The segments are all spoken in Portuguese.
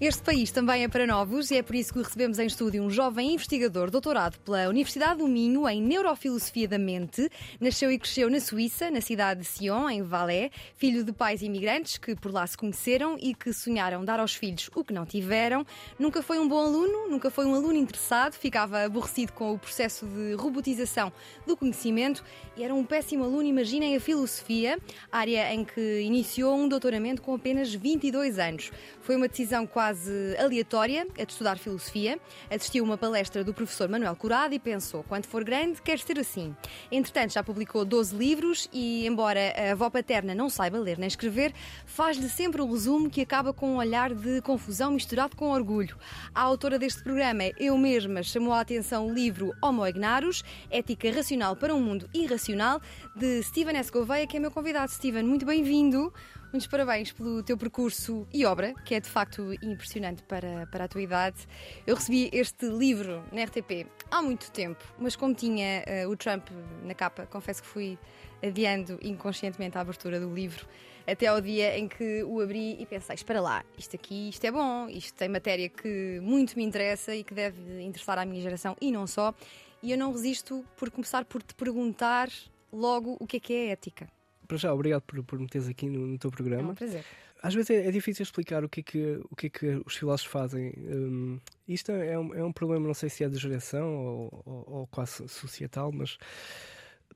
Este país também é para novos e é por isso que recebemos em estúdio um jovem investigador doutorado pela Universidade do Minho em Neurofilosofia da Mente. Nasceu e cresceu na Suíça, na cidade de Sion, em Valais, filho de pais imigrantes que por lá se conheceram e que sonharam dar aos filhos o que não tiveram. Nunca foi um bom aluno, nunca foi um aluno interessado, ficava aborrecido com o processo de robotização do conhecimento e era um péssimo aluno. Imaginem a filosofia, área em que iniciou um doutoramento com apenas 22 anos. Foi uma decisão quase aleatória a de estudar filosofia. Assistiu uma palestra do professor Manuel Curado e pensou: quando for grande, quero ser assim. Entretanto, já publicou 12 livros e, embora a avó paterna não saiba ler nem escrever, faz-lhe sempre um resumo que acaba com um olhar de confusão misturado com orgulho. A autora deste programa, eu mesma, chamou a atenção o livro Homo Ignarus, Ética Racional para um Mundo Irracional, de Steven S. Gouveia, que é meu convidado. Steven, muito bem-vindo. Muitos parabéns pelo teu percurso e obra, que é de facto impressionante para, para a tua idade. Eu recebi este livro na RTP há muito tempo, mas como tinha uh, o Trump na capa, confesso que fui adiando inconscientemente a abertura do livro até ao dia em que o abri e pensei: espera lá, isto aqui isto é bom, isto tem matéria que muito me interessa e que deve interessar à minha geração e não só. E eu não resisto por começar por te perguntar logo o que é que é ética para já, obrigado por, por me teres aqui no, no, teu programa. É um prazer. Às vezes é, é, difícil explicar o que é que, o que, é que os filósofos fazem. Um, isto é um, é um problema, não sei se é de geração ou, ou, ou quase societal, mas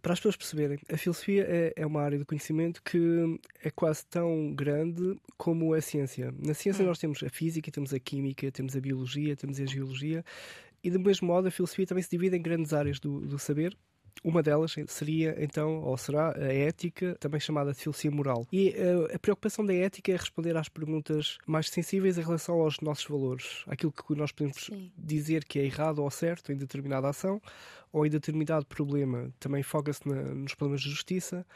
para as pessoas perceberem, a filosofia é, é, uma área do conhecimento que é quase tão grande como a ciência. Na ciência hum. nós temos a física, temos a química, temos a biologia, temos a geologia, e do mesmo modo a filosofia também se divide em grandes áreas do, do saber, uma delas seria, então, ou será, a ética, também chamada de filosofia moral. E uh, a preocupação da ética é responder às perguntas mais sensíveis em relação aos nossos valores, aquilo que nós podemos Sim. dizer que é errado ou certo em determinada ação ou em determinado problema. Também foca-se nos problemas de justiça.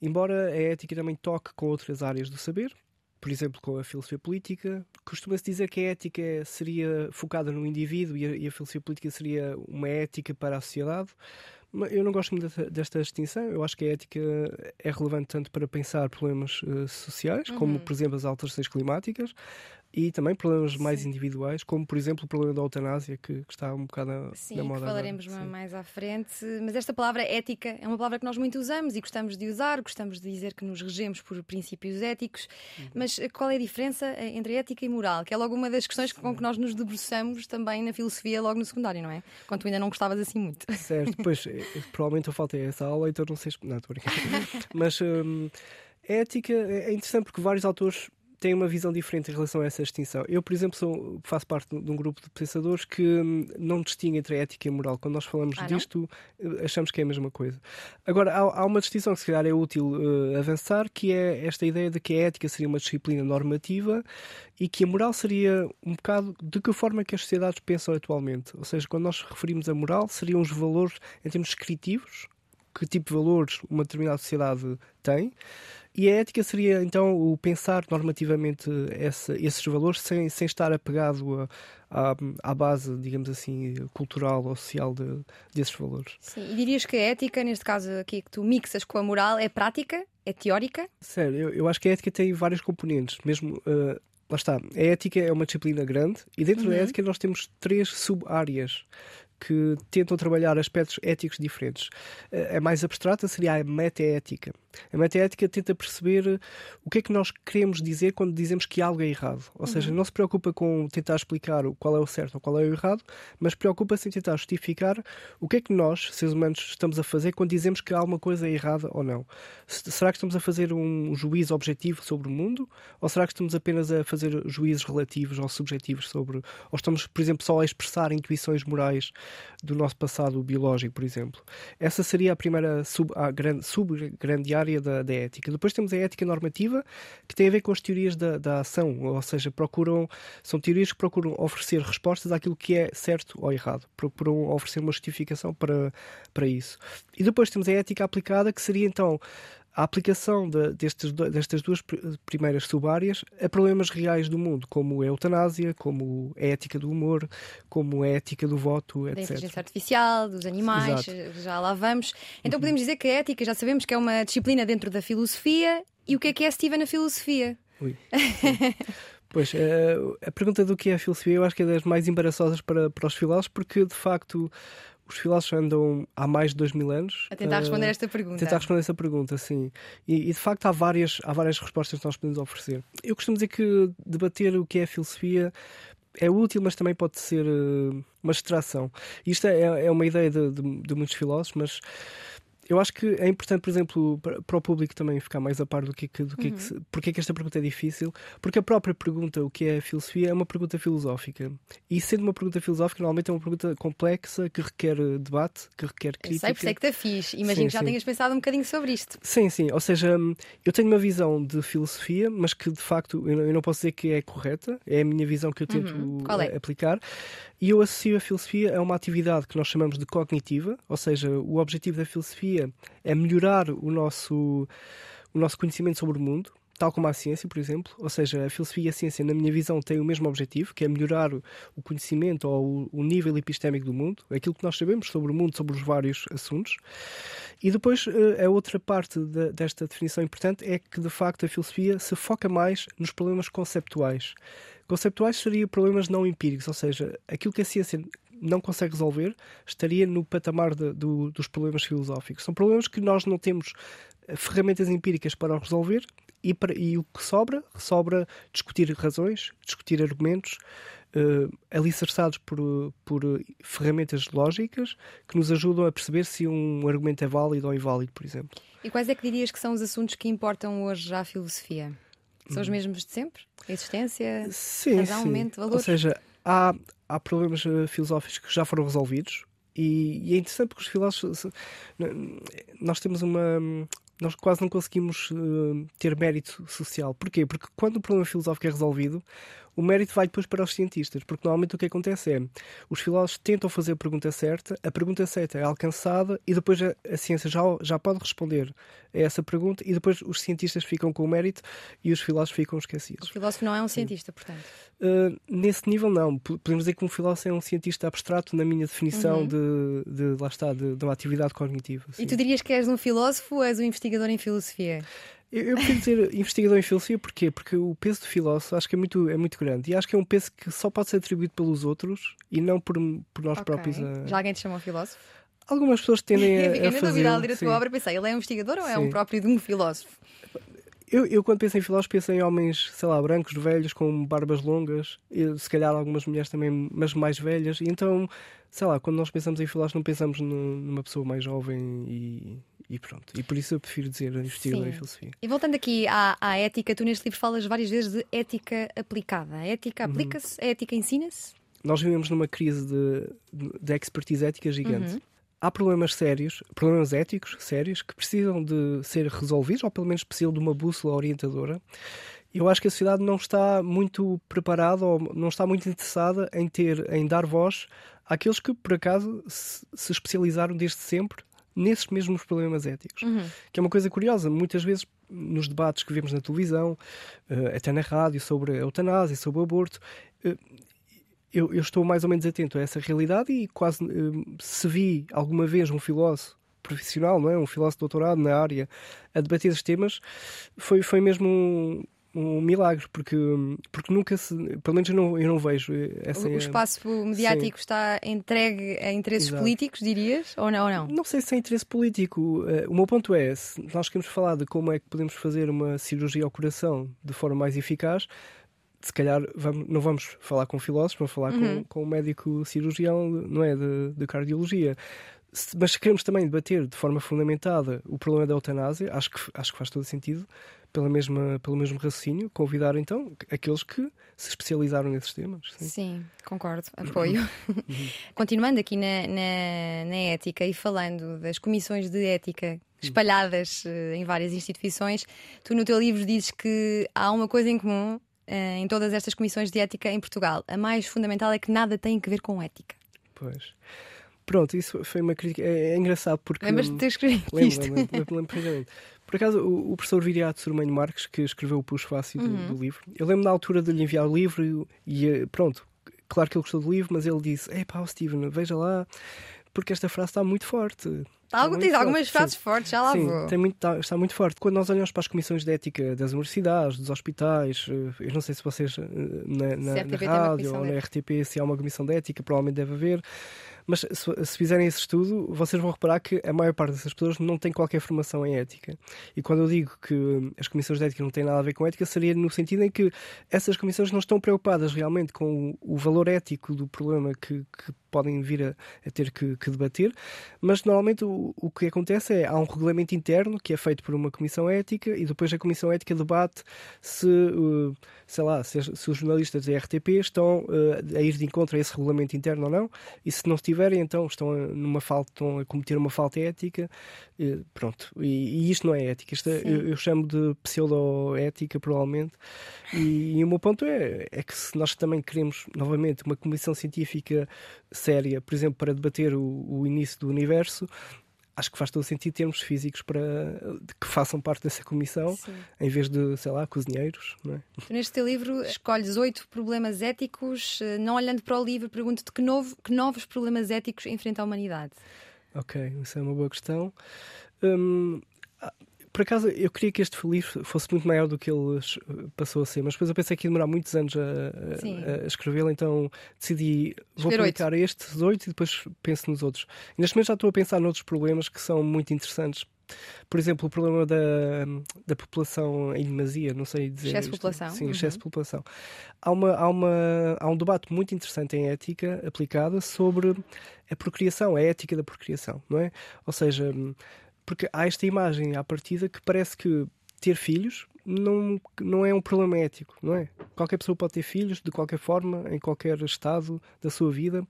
Embora a ética também toque com outras áreas do saber, por exemplo, com a filosofia política. Costuma-se dizer que a ética seria focada no indivíduo e a, e a, filosofia política seria uma ética para a sociedade. Eu não gosto muito desta distinção. Eu acho que a ética é relevante tanto para pensar problemas uh, sociais, uhum. como, por exemplo, as alterações climáticas, e também problemas mais Sim. individuais, como por exemplo o problema da eutanásia, que, que está um bocado Sim, na moda. Sim, falaremos agora. mais à frente. Mas esta palavra ética é uma palavra que nós muito usamos e gostamos de usar, gostamos de dizer que nos regemos por princípios éticos. Uhum. Mas eh, qual é a diferença eh, entre ética e moral? Que é logo uma das questões Sim. com que nós nos debruçamos também na filosofia, logo no secundário, não é? Quando tu ainda não gostavas assim muito. Certo, pois eh, provavelmente eu faltei essa aula, então não sei. Não, estou brincando. Mas. Hum, ética é interessante porque vários autores têm uma visão diferente em relação a essa extinção. Eu, por exemplo, sou, faço parte de um grupo de pensadores que hum, não distingue entre ética e moral. Quando nós falamos ah, disto, eh, achamos que é a mesma coisa. Agora, há, há uma distinção que se calhar é útil uh, avançar, que é esta ideia de que a ética seria uma disciplina normativa e que a moral seria um bocado de que forma que as sociedades pensam atualmente. Ou seja, quando nós referimos a moral, seriam os valores em termos descritivos, que tipo de valores uma determinada sociedade tem, e a ética seria então o pensar normativamente essa, esses valores sem, sem estar apegado a, a, à base, digamos assim, cultural ou social de, desses valores. Sim, e dirias que a ética, neste caso aqui que tu mixas com a moral, é prática? É teórica? Sério, eu, eu acho que a ética tem vários componentes, mesmo. Uh, lá está, a ética é uma disciplina grande e dentro uhum. da ética nós temos três sub-áreas que tentam trabalhar aspectos éticos diferentes. A mais abstrata seria a metaética. A metaética tenta perceber o que é que nós queremos dizer quando dizemos que algo é errado. Ou seja, uhum. não se preocupa com tentar explicar qual é o certo ou qual é o errado, mas preocupa-se em tentar justificar o que é que nós, seres humanos, estamos a fazer quando dizemos que alguma coisa é errada ou não. Será que estamos a fazer um juízo objetivo sobre o mundo? Ou será que estamos apenas a fazer juízos relativos ou subjetivos sobre. Ou estamos, por exemplo, só a expressar intuições morais do nosso passado biológico, por exemplo. Essa seria a primeira sub, a grande, sub grande área da, da, ética. Depois temos a ética normativa, que tem a ver com as teorias da, da ação, ou seja, procuram, são teorias que procuram oferecer respostas àquilo que é certo ou errado, procuram oferecer uma justificação para, para isso. E depois temos a ética aplicada, que seria então a aplicação de, destes, destas duas primeiras subáreas a problemas reais do mundo, como a eutanásia, como a ética do humor, como a ética do voto, etc. Da inteligência artificial, dos animais, Exato. já lá vamos. Então uhum. podemos dizer que a ética, já sabemos que é uma disciplina dentro da filosofia, e o que é que é Steven na filosofia? Ui. Pois, eh, a pergunta do que é a filosofia eu acho que é das mais embaraçosas para, para os filósofos, porque de facto os filósofos andam há mais de dois mil anos. A tentar responder esta pergunta. Tentar responder essa pergunta, sim. E, e, de facto há várias, há várias respostas que nós podemos oferecer. Eu costumo dizer que debater o que é filosofia é útil, mas também pode ser uh, uma distração. Isto é, é uma ideia de, de, de muitos filósofos, mas eu acho que é importante, por exemplo, para o público também ficar mais a par do que, do que, uhum. que porque é que esta pergunta é difícil, porque a própria pergunta, o que é filosofia, é uma pergunta filosófica. E sendo uma pergunta filosófica, normalmente é uma pergunta complexa, que requer debate, que requer crítica. Eu sei, por isso é que está fixe. Imagino sim, que já sim. tenhas pensado um bocadinho sobre isto. Sim, sim. Ou seja, eu tenho uma visão de filosofia, mas que de facto eu não posso dizer que é correta, é a minha visão que eu tento uhum. é? aplicar. E eu associo a filosofia a uma atividade que nós chamamos de cognitiva, ou seja, o objetivo da filosofia é melhorar o nosso, o nosso conhecimento sobre o mundo, tal como a ciência, por exemplo. Ou seja, a filosofia e a ciência, na minha visão, têm o mesmo objetivo, que é melhorar o conhecimento ou o nível epistémico do mundo, aquilo que nós sabemos sobre o mundo, sobre os vários assuntos. E depois, eh, a outra parte desta definição importante é que, de facto, a filosofia se foca mais nos problemas conceptuais. Conceptuais seria problemas não empíricos, ou seja, aquilo que a ciência não consegue resolver estaria no patamar de, do, dos problemas filosóficos. São problemas que nós não temos eh, ferramentas empíricas para resolver e, para, e o que sobra, sobra discutir razões, discutir argumentos, uh, alicerçados por, por ferramentas lógicas que nos ajudam a perceber se um argumento é válido ou inválido, por exemplo. E quais é que dirias que são os assuntos que importam hoje à filosofia? São os mesmos de sempre? Existência, sim, razão, sim. mente? Ou seja, há, há problemas uh, filosóficos que já foram resolvidos e, e, é interessante porque os filósofos. Nós temos uma. Nós quase não conseguimos uh, ter mérito social. Porquê? Porque quando o problema filosófico é resolvido, o mérito vai depois para os cientistas, porque normalmente o que acontece é os filósofos tentam fazer a pergunta certa, a pergunta certa é alcançada e depois a, a ciência já, já pode responder a essa pergunta e depois os cientistas ficam com o mérito e os filósofos ficam esquecidos. O filósofo não é um cientista, portanto? Uh, nesse nível, não. Podemos dizer que um filósofo é um cientista abstrato na minha definição uhum. de, de, lá está, de, de uma atividade cognitiva. Sim. E tu dirias que és um filósofo ou és um investigador em filosofia? Eu, eu prefiro dizer investigador em filosofia porquê? Porque o peso do filósofo acho que é muito, é muito grande e acho que é um peso que só pode ser atribuído pelos outros e não por, por nós okay. próprios. A... Já alguém te chamou filósofo? Algumas pessoas tendem a, Fiquei a fazer. Eu ler a tua obra pensei, ele é um investigador ou é um próprio de um filósofo? Eu, eu, quando penso em filósofos, penso em homens, sei lá, brancos, velhos, com barbas longas, e, se calhar algumas mulheres também, mas mais velhas. E então, sei lá, quando nós pensamos em filósofos, não pensamos numa pessoa mais jovem e, e pronto. E por isso eu prefiro dizer investigador em filosofia. E voltando aqui à, à, ética, tu neste livro falas várias vezes de ética aplicada. A ética uhum. aplica-se? Uhum. A ética ensina-se? Nós vivemos numa crise de, de expertise ética gigante. Uhum. Há problemas sérios, problemas éticos sérios, que precisam de ser resolvidos, ou pelo menos precisam de uma bússola orientadora. Eu acho que a sociedade não está muito preparada ou não está muito interessada em ter, em dar voz àqueles que, por acaso, se, se especializaram desde sempre nesses mesmos problemas éticos. Uhum. Que é uma coisa curiosa. Muitas vezes, nos debates que vemos na televisão, uh, até na rádio, sobre a eutanásia, sobre o aborto, uh, eu, eu, estou mais ou menos atento a essa realidade e quase uh, se vi alguma vez um filósofo profissional, não é? um filósofo doutorado na área a debater esses temas, foi, foi mesmo um, um milagre, porque, porque nunca se. Pelo menos eu não, eu não vejo essa. O espaço mediático Sim. está entregue a interesses Exato. políticos, dirias? Ou não, ou não? Não sei se é interesse político. Eh, o meu ponto é: se nós queremos falar de como é que podemos fazer uma cirurgia ao coração de forma mais eficaz, se calhar vamos, não vamos falar com filósofos, vamos falar uhum. com, com um médico cirurgião, não é? De, de cardiologia mas se queremos também debater de forma fundamentada o problema da eutanásia, acho que, acho que faz todo sentido pela mesma, pelo mesmo raciocínio, convidar então aqueles que se especializaram nesses temas. Sim, sim concordo, apoio. Uhum. Continuando aqui na, na, na, ética e falando das comissões de ética espalhadas uh, em várias instituições, tu no teu livro dizes que há uma coisa em comum uh, em todas estas comissões de ética em Portugal. A mais fundamental é que nada tem a ver com ética. Pois. Pronto, isso foi uma crítica. É, é engraçado porque. Lembras-te de ter escrito lembro, isto? Lembro, lembro, lembro Por acaso, o, o professor Viriato Surmanho Marques, que escreveu o Puxo Fácil uhum. do, do, livro, eu lembro na altura de lhe enviar o livro e, e, pronto, claro que ele gostou do livro, mas ele disse: É pá, Steven, veja lá, porque esta frase está muito forte. Está Algo, diz algumas frases Sim. fortes, já lá Sim, vou. Tem muito, está, está, muito forte. Quando nós olhamos para as comissões de ética das universidades, dos hospitais, eh, eu não sei se vocês eh, na, na, na rádio ou na RTP se há uma comissão de ética, provavelmente deve haver. Mas se, se, fizerem esse estudo, vocês vão reparar que a maior parte dessas pessoas não tem qualquer formação em ética. E quando eu digo que as comissões de ética não têm nada a ver com ética, seria no sentido em que essas comissões não estão preocupadas realmente com o, o valor ético do problema que, que podem vir a, a ter que, que, debater, mas normalmente o, o, que acontece é há um regulamento interno que é feito por uma comissão ética e depois a comissão ética debate se, uh, sei lá, se, se, os jornalistas da RTP estão uh, a ir de encontro a esse regulamento interno ou não, e se não estiverem, então estão a, numa falta, estão a cometer uma falta ética, uh, pronto. E, e, isto não é ética, isto é, eu, eu, chamo de pseudo-ética, provavelmente, e, e, o meu ponto é, é que se nós também queremos, novamente, uma comissão científica séria, por exemplo, para debater o, o início do universo, acho que faz todo sentido termos físicos para que façam parte dessa comissão, Sim. em vez de, sei lá, cozinheiros. É? Neste teu livro escolhes oito problemas éticos. Eh, não olhando para o livro, pergunto-te que, novo, que novos problemas éticos enfrenta a humanidade? Ok, isso é uma boa questão. Hum, por acaso, eu queria que este livro fosse muito maior do que ele passou a ser, mas depois eu pensei que ia demorar muitos anos a, a, a escrevê-lo, então decidi, vou publicar estes oito e depois penso nos outros. E neste momento já estou a pensar noutros problemas que são muito interessantes. Por exemplo, o problema da, da população em demasia, não sei dizer. Excesso de população. Sim, uhum. excesso de população. Há, uma, há, uma, há um debate muito interessante em ética aplicada sobre a procriação, a ética da procriação, não é? Ou seja, porque há esta imagem à partida que parece que ter filhos não, não é um problema ético, não é? Qualquer pessoa pode ter filhos de qualquer forma, em qualquer estado da sua vida.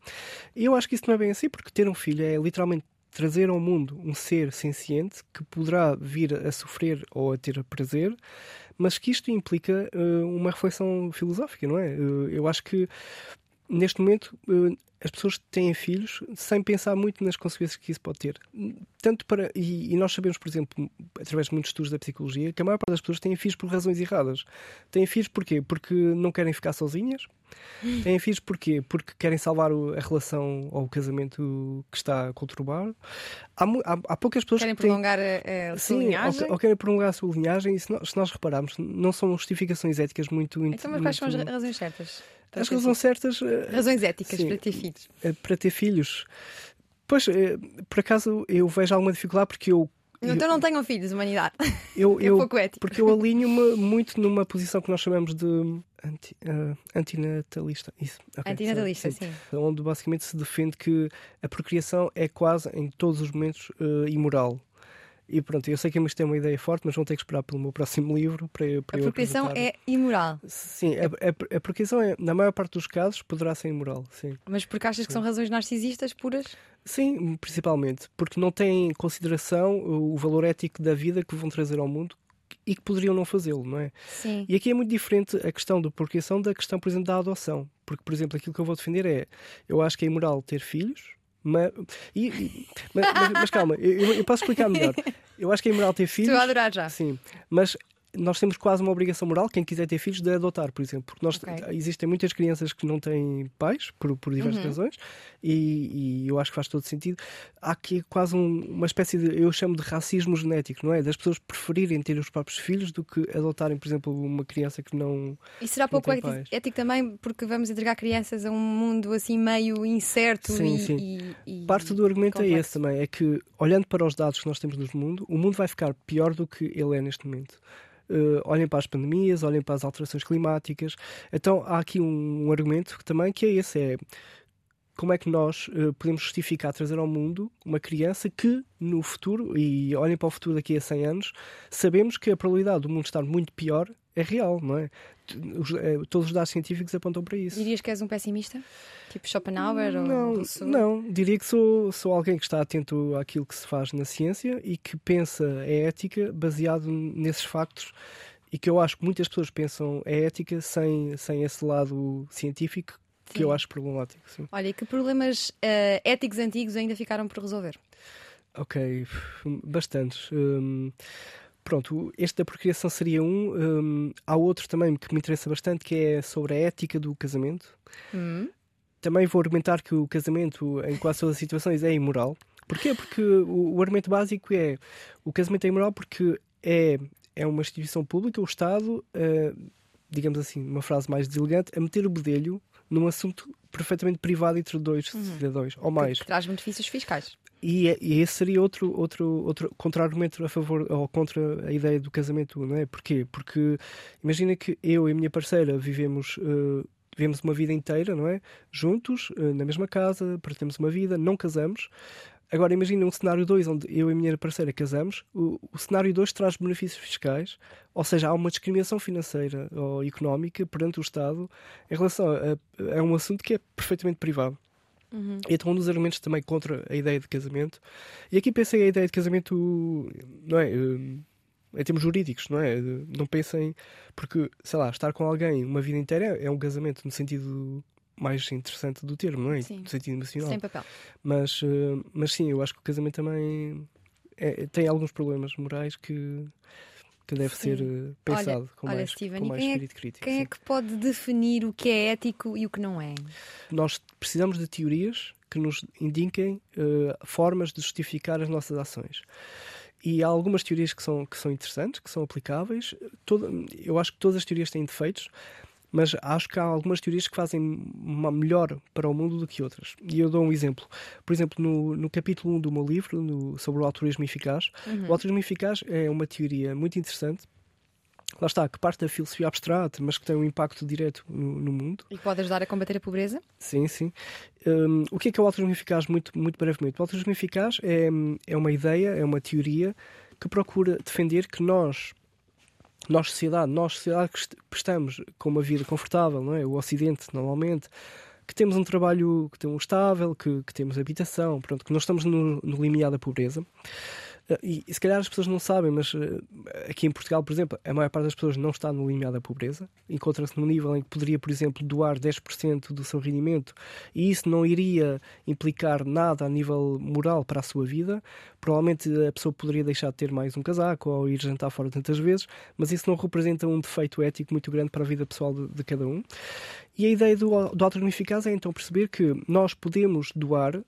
E eu acho que isso não é bem assim, porque ter um filho é literalmente trazer ao mundo um ser senciente que poderá vir a sofrer ou a ter prazer, mas que isto implica uh, uma reflexão filosófica, não é? Uh, eu acho que neste momento uh, as pessoas têm filhos sem pensar muito nas consequências que isso pode ter. Tanto para e, e, nós sabemos, por exemplo, através de muitos estudos da psicologia, que a maior parte das pessoas têm filhos por razões erradas. Têm filhos porquê? Porque não querem ficar sozinhas. Têm filhos porquê? Porque querem salvar a relação ou o casamento que está a conturbar. Há, há, há poucas pessoas querem que têm... prolongar a, a sua Sim, linhagem. Ou, ou, querem prolongar a sua linhagem. E se nós, se nós repararmos, não são justificações éticas muito. Então, mas quais muito... são as razões certas? As razões certas. Eh, razões éticas sim, para ter filhos. Eh, para ter filhos. Pois, eh, por acaso, eu vejo alguma dificuldade porque eu então não tenham filhos, humanidade. Eu, é eu, pouco ético. Porque eu alinho-me muito numa posição que nós chamamos de anti, uh, antinatalista. Isso. Okay, antinatalista, sim. sim. Onde basicamente se defende que a procriação é quase, em todos os momentos, uh, imoral. E pronto, eu sei que isto é uma ideia forte, mas vão ter que esperar pelo meu próximo livro para, para a eu procriação é imoral. Sim, a, a, a procriação, é, na maior parte dos casos, poderá ser imoral, sim. Mas porque achas que são razões narcisistas puras? Sim, principalmente. Porque não têm em consideração o valor ético da vida que vão trazer ao mundo e que poderiam não fazê-lo, não é? Sim. E aqui é muito diferente a questão da procriação da questão, por exemplo, da adoção. Porque, por exemplo, aquilo que eu vou defender é: eu acho que é imoral ter filhos, mas, e, e, mas, mas, mas, calma, eu, eu, posso explicar melhor. Eu acho que é imoral ter filhos. Estou a adorar já. Sim, mas nós temos quase uma obrigação moral, quem quiser ter filhos, de adotar, por exemplo. Porque nós, okay. existem muitas crianças que não têm pais, por, por diversas uhum. razões, e, e, eu acho que faz todo sentido. Há aqui quase um, uma espécie de, eu chamo de racismo genético, não é? Das pessoas preferirem ter os próprios filhos do que adotarem, por exemplo, uma criança que não. E será pouco ético, também, porque vamos entregar crianças a um mundo assim meio incerto sim, e, sim. E, e Parte do argumento complexo. é esse também, é que olhando para os dados que nós temos do mundo, o mundo vai ficar pior do que ele é neste momento. Uh, olhem para as pandemias, olhem para as alterações climáticas. Então há aqui um, um argumento também que é esse: é como é que nós uh, podemos justificar trazer ao mundo uma criança que no futuro, e olhem para o futuro daqui a 100 anos, sabemos que a probabilidade do mundo estar muito pior é real, não é? Os, é, todos os dados científicos apontam para isso. Dirias que és um pessimista? Tipo Schopenhauer não, ou Rousseau? Não, diria que sou, sou alguém que está atento àquilo que se faz na ciência e que pensa a ética baseado nesses factos e que eu acho que muitas pessoas pensam a ética sem, sem esse lado científico que sim. eu acho problemático. Sim. Olha, e que problemas uh, éticos antigos ainda ficaram por resolver? Ok, bastantes. Um, pronto, este da procriação seria um. um. Há outro também que me interessa bastante, que é sobre a ética do casamento. Hum. Também vou argumentar que o casamento, em quase todas as situações, é imoral. Porquê? Porque o, o argumento básico é o casamento é imoral porque é, é uma instituição pública, o Estado, uh, digamos assim, uma frase mais deselegante, a meter o bedelho num assunto perfeitamente privado entre dois uhum. cidadãos ou mais. Que, que traz benefícios fiscais. E, é, e, esse seria outro, outro, outro contra-argumento a favor ou contra a ideia do casamento, não é? Porquê? Porque imagina que eu e a minha parceira vivemos. Uh, vivemos uma vida inteira, não é? Juntos, uh, na mesma casa, partilhamos uma vida, não casamos. Agora imagina um cenário 2 onde eu e a minha parceira casamos. O, o cenário 2 traz benefícios fiscais, ou seja, há uma discriminação financeira ou económica perante o Estado em relação a, a um assunto que é perfeitamente privado. Uhum. Então, um dos argumentos também contra a ideia de casamento. E aqui pensei a ideia de casamento, não é? Eh, em termos jurídicos, não é? Não pensem. Porque, sei lá, estar com alguém uma vida inteira é um casamento no sentido mais interessante do termo, não é? Sim. No sentido emocional. Sem papel. Mas, uh, mas sim, eu acho que o casamento também é, tem alguns problemas morais que, que deve sim. ser uh, pensado olha, com olha, mais, Steven, com mais quem é espírito é, crítico. Quem é sim. é que pode definir o que é ético e o que não é? Nós precisamos de teorias que nos indiquem uh, formas de justificar as nossas ações. E há algumas teorias que são, que são interessantes, que são aplicáveis. Todo, eu acho que todas as teorias têm defeitos, mas acho que há algumas teorias que fazem uma melhor para o mundo do que outras. E eu dou um exemplo. Por exemplo, no, no capítulo 1 do meu livro, no, sobre o altruísmo eficaz, uhum. o altruísmo eficaz é uma teoria muito interessante lá está, que parte da filosofia abstrata, mas que tem um impacto direto no, no mundo. E pode ajudar a combater a pobreza? Sim, sim. Um, o que é que é o altruísmo eficaz, muito, muito brevemente? O altruísmo eficaz é, é uma ideia, é uma teoria que procura defender que nós nós, sociedade, nós, sociedade que estamos com uma vida confortável, não é? O Ocidente, normalmente, que temos um trabalho que temos estável, que, que temos habitação, pronto, que nós estamos no, no limiar da pobreza. Eh, e, e, se calhar as pessoas não sabem, mas uh, aqui em Portugal, por exemplo, a maior parte das pessoas não está no limiar da pobreza. Encontra-se num nível em que poderia, por exemplo, doar 10% do seu rendimento e isso não iria implicar nada a nível moral para a sua vida. Provavelmente a pessoa poderia deixar de ter mais um casaco ou ir jantar fora tantas vezes, mas isso não representa um defeito ético muito grande para a vida pessoal de, de cada um. E a ideia do, do altruísmo eficaz é então perceber que nós podemos doar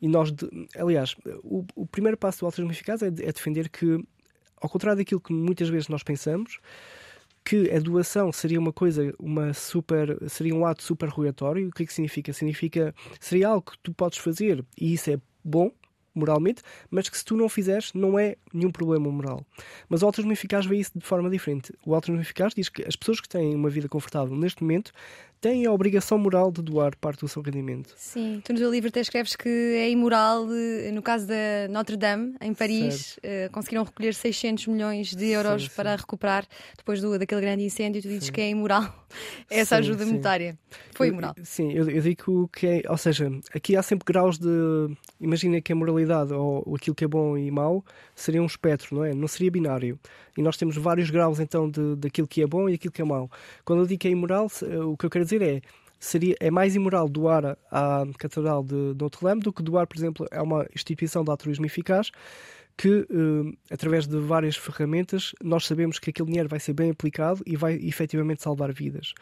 e nós, de, aliás, o, o, primeiro passo do altruísmo eficaz é, é defender que, ao contrário daquilo que muitas vezes nós pensamos, que a doação seria uma coisa, uma super, seria um ato super rogatório. O que é que significa? Significa seria algo que tu podes fazer e isso é bom moralmente, mas que se tu não fizeres não é nenhum problema moral. Mas o altruísmo eficaz vê isso de forma diferente. O altruísmo eficaz diz que as pessoas que têm uma vida confortável neste momento têm a obrigação moral de doar parte do seu rendimento. Sim, tu no teu livro até escreves que é imoral, eh, no caso da Notre Dame, em Paris, uh, conseguiram recolher 600 milhões de euros sim, sim. para recuperar depois do, daquele grande incêndio. Tu dizes sim. que é imoral essa ajuda monetária. Foi imoral. Eu, sim, eu, eu, digo que é, ou seja, aqui há sempre graus de. Imagina que a moralidade ou, ou aquilo que é bom e mau seria um espectro, não é? Não seria binário. E nós temos vários graus então de, daquilo que é bom e aquilo que é mau. Quando eu digo que é imoral, o que eu quero dizer é seria, é mais imoral doar à Catedral de Notre Dame do que doar, por exemplo, a uma instituição de altruísmo eficaz que, uh, através de várias ferramentas, nós sabemos que aquele dinheiro vai ser bem aplicado e vai efetivamente salvar vidas.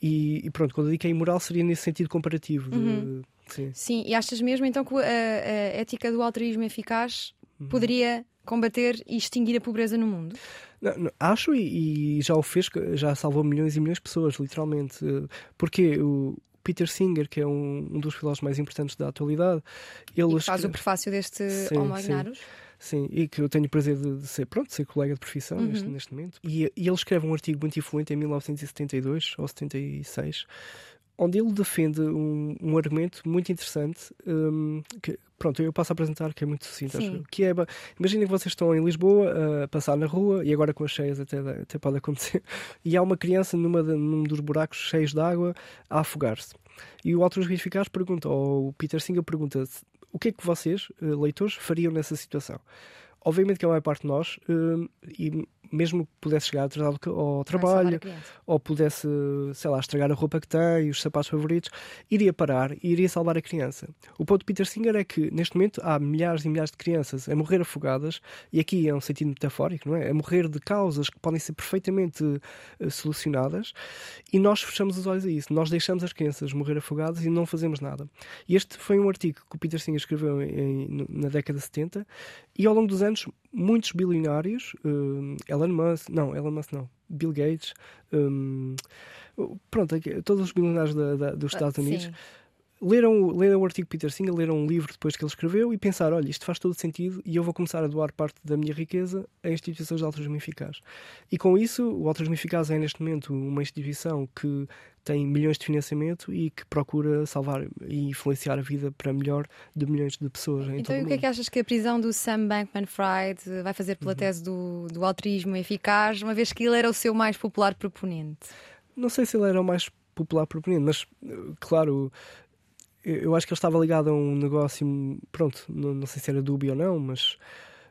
E, e pronto, quando eu digo que é imoral, seria nesse sentido comparativo. De, uhum. sim. sim, e achas mesmo então que a, a ética do altruísmo eficaz uhum. poderia combater e extinguir a pobreza no mundo? Não, acho e, e, já o fez, já salvou milhões e milhões de pessoas, literalmente. Porque o Peter Singer, que é um, um dos filósofos mais importantes da atualidade, ele e faz o prefácio deste sim, Homo Ignarus. Sim, e que eu tenho o prazer de, ser, pronto, ser colega de profissão uhum. neste, neste momento. E, e, ele escreve um artigo muito influente em 1972 ou 76, onde ele defende um, um argumento muito interessante um, que, pronto, eu passo a apresentar que é muito sucinto, acho, que é, imaginem que vocês estão em Lisboa a passar na rua e agora com as cheias até, até pode acontecer e há uma criança numa num dos buracos cheios de água a afogar-se e o Altos Eficaz pergunta, ou o Peter Singer pergunta o que é que vocês, eh, leitores, fariam nessa situação? Obviamente que a maior parte de nós, uh, e mesmo que pudesse chegar atrasado ao trabalho, ou pudesse, sei lá, estragar a roupa que tem, os sapatos favoritos, iria parar e iria salvar a criança. O ponto de Peter Singer é que, neste momento, há milhares e milhares de crianças a morrer afogadas, e aqui é um sentido metafórico, não é? A morrer de causas que podem ser perfeitamente uh, solucionadas, e nós fechamos os olhos a isso. Nós deixamos as crianças morrer afogadas e não fazemos nada. E este foi um artigo que o Peter Singer escreveu em, na década de 70, e ao longo dos anos, muitos bilionários, uh, Elon Musk, não, Elon Musk não, Bill Gates, um, pronto, todos os bilionários da, da, dos ah, Estados Unidos. Leram, leram o artigo Peter Singer, leram um livro depois que ele escreveu e pensaram: olha, isto faz todo sentido e eu vou começar a doar parte da minha riqueza a instituições de altruísmo eficaz. E com isso, o altruísmo eficaz é neste momento uma instituição que tem milhões de financiamento e que procura salvar e influenciar a vida para melhor de milhões de pessoas. Em então, e o que é que achas que a prisão do Sam Bankman-Fried vai fazer pela uhum. tese do, do altruísmo eficaz, uma vez que ele era o seu mais popular proponente? Não sei se ele era o mais popular proponente, mas, claro, eu acho que ele estava ligado a um negócio, pronto, não, não sei se era dúbio ou não, mas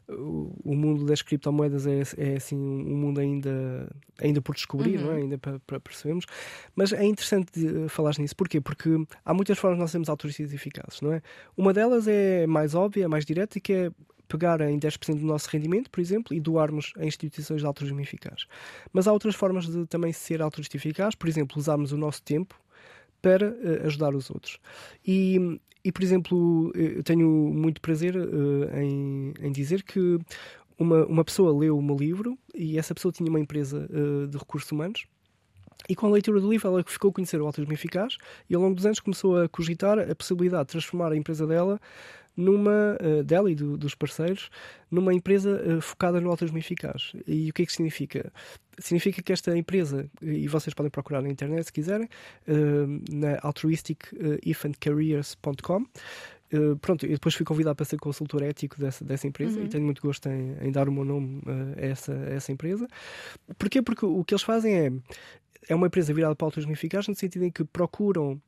o, mundo das criptomoedas é, é assim um mundo ainda, ainda por descobrir, uhum. não é? ainda para, para, percebermos. Mas é interessante falar nisso. Porquê? Porque há muitas formas de nós sermos altruístas eficazes, não é? Uma delas é mais óbvia, mais direta, e que é pegar em 10% do nosso rendimento, por exemplo, e doarmos a instituições de altruísmo eficaz. Mas há outras formas de também ser altruísta eficaz, por exemplo, usarmos o nosso tempo para uh, ajudar os outros. E, e, por exemplo, eu tenho muito prazer uh, em, em dizer que uma, uma pessoa leu o meu livro e essa pessoa tinha uma empresa uh, de recursos humanos. E com a leitura do livro, ela ficou a conhecer o autismo eficaz e ao longo dos anos começou a cogitar a possibilidade de transformar a empresa dela numa uh, dela e do, dos parceiros numa empresa uh, focada no autismo eficaz. E o que é que significa? Significa que esta empresa, e vocês podem procurar na internet se quiserem, uh, na altruisticifandcareers.com, Uh, pronto, eu depois fui convidado para ser consultor ético dessa, dessa empresa uhum. e tenho muito gosto em, em dar o meu nome uh, a, essa, a essa empresa. Porquê? Porque o que eles fazem é é uma empresa virada para turismo eficaz no sentido em que procuram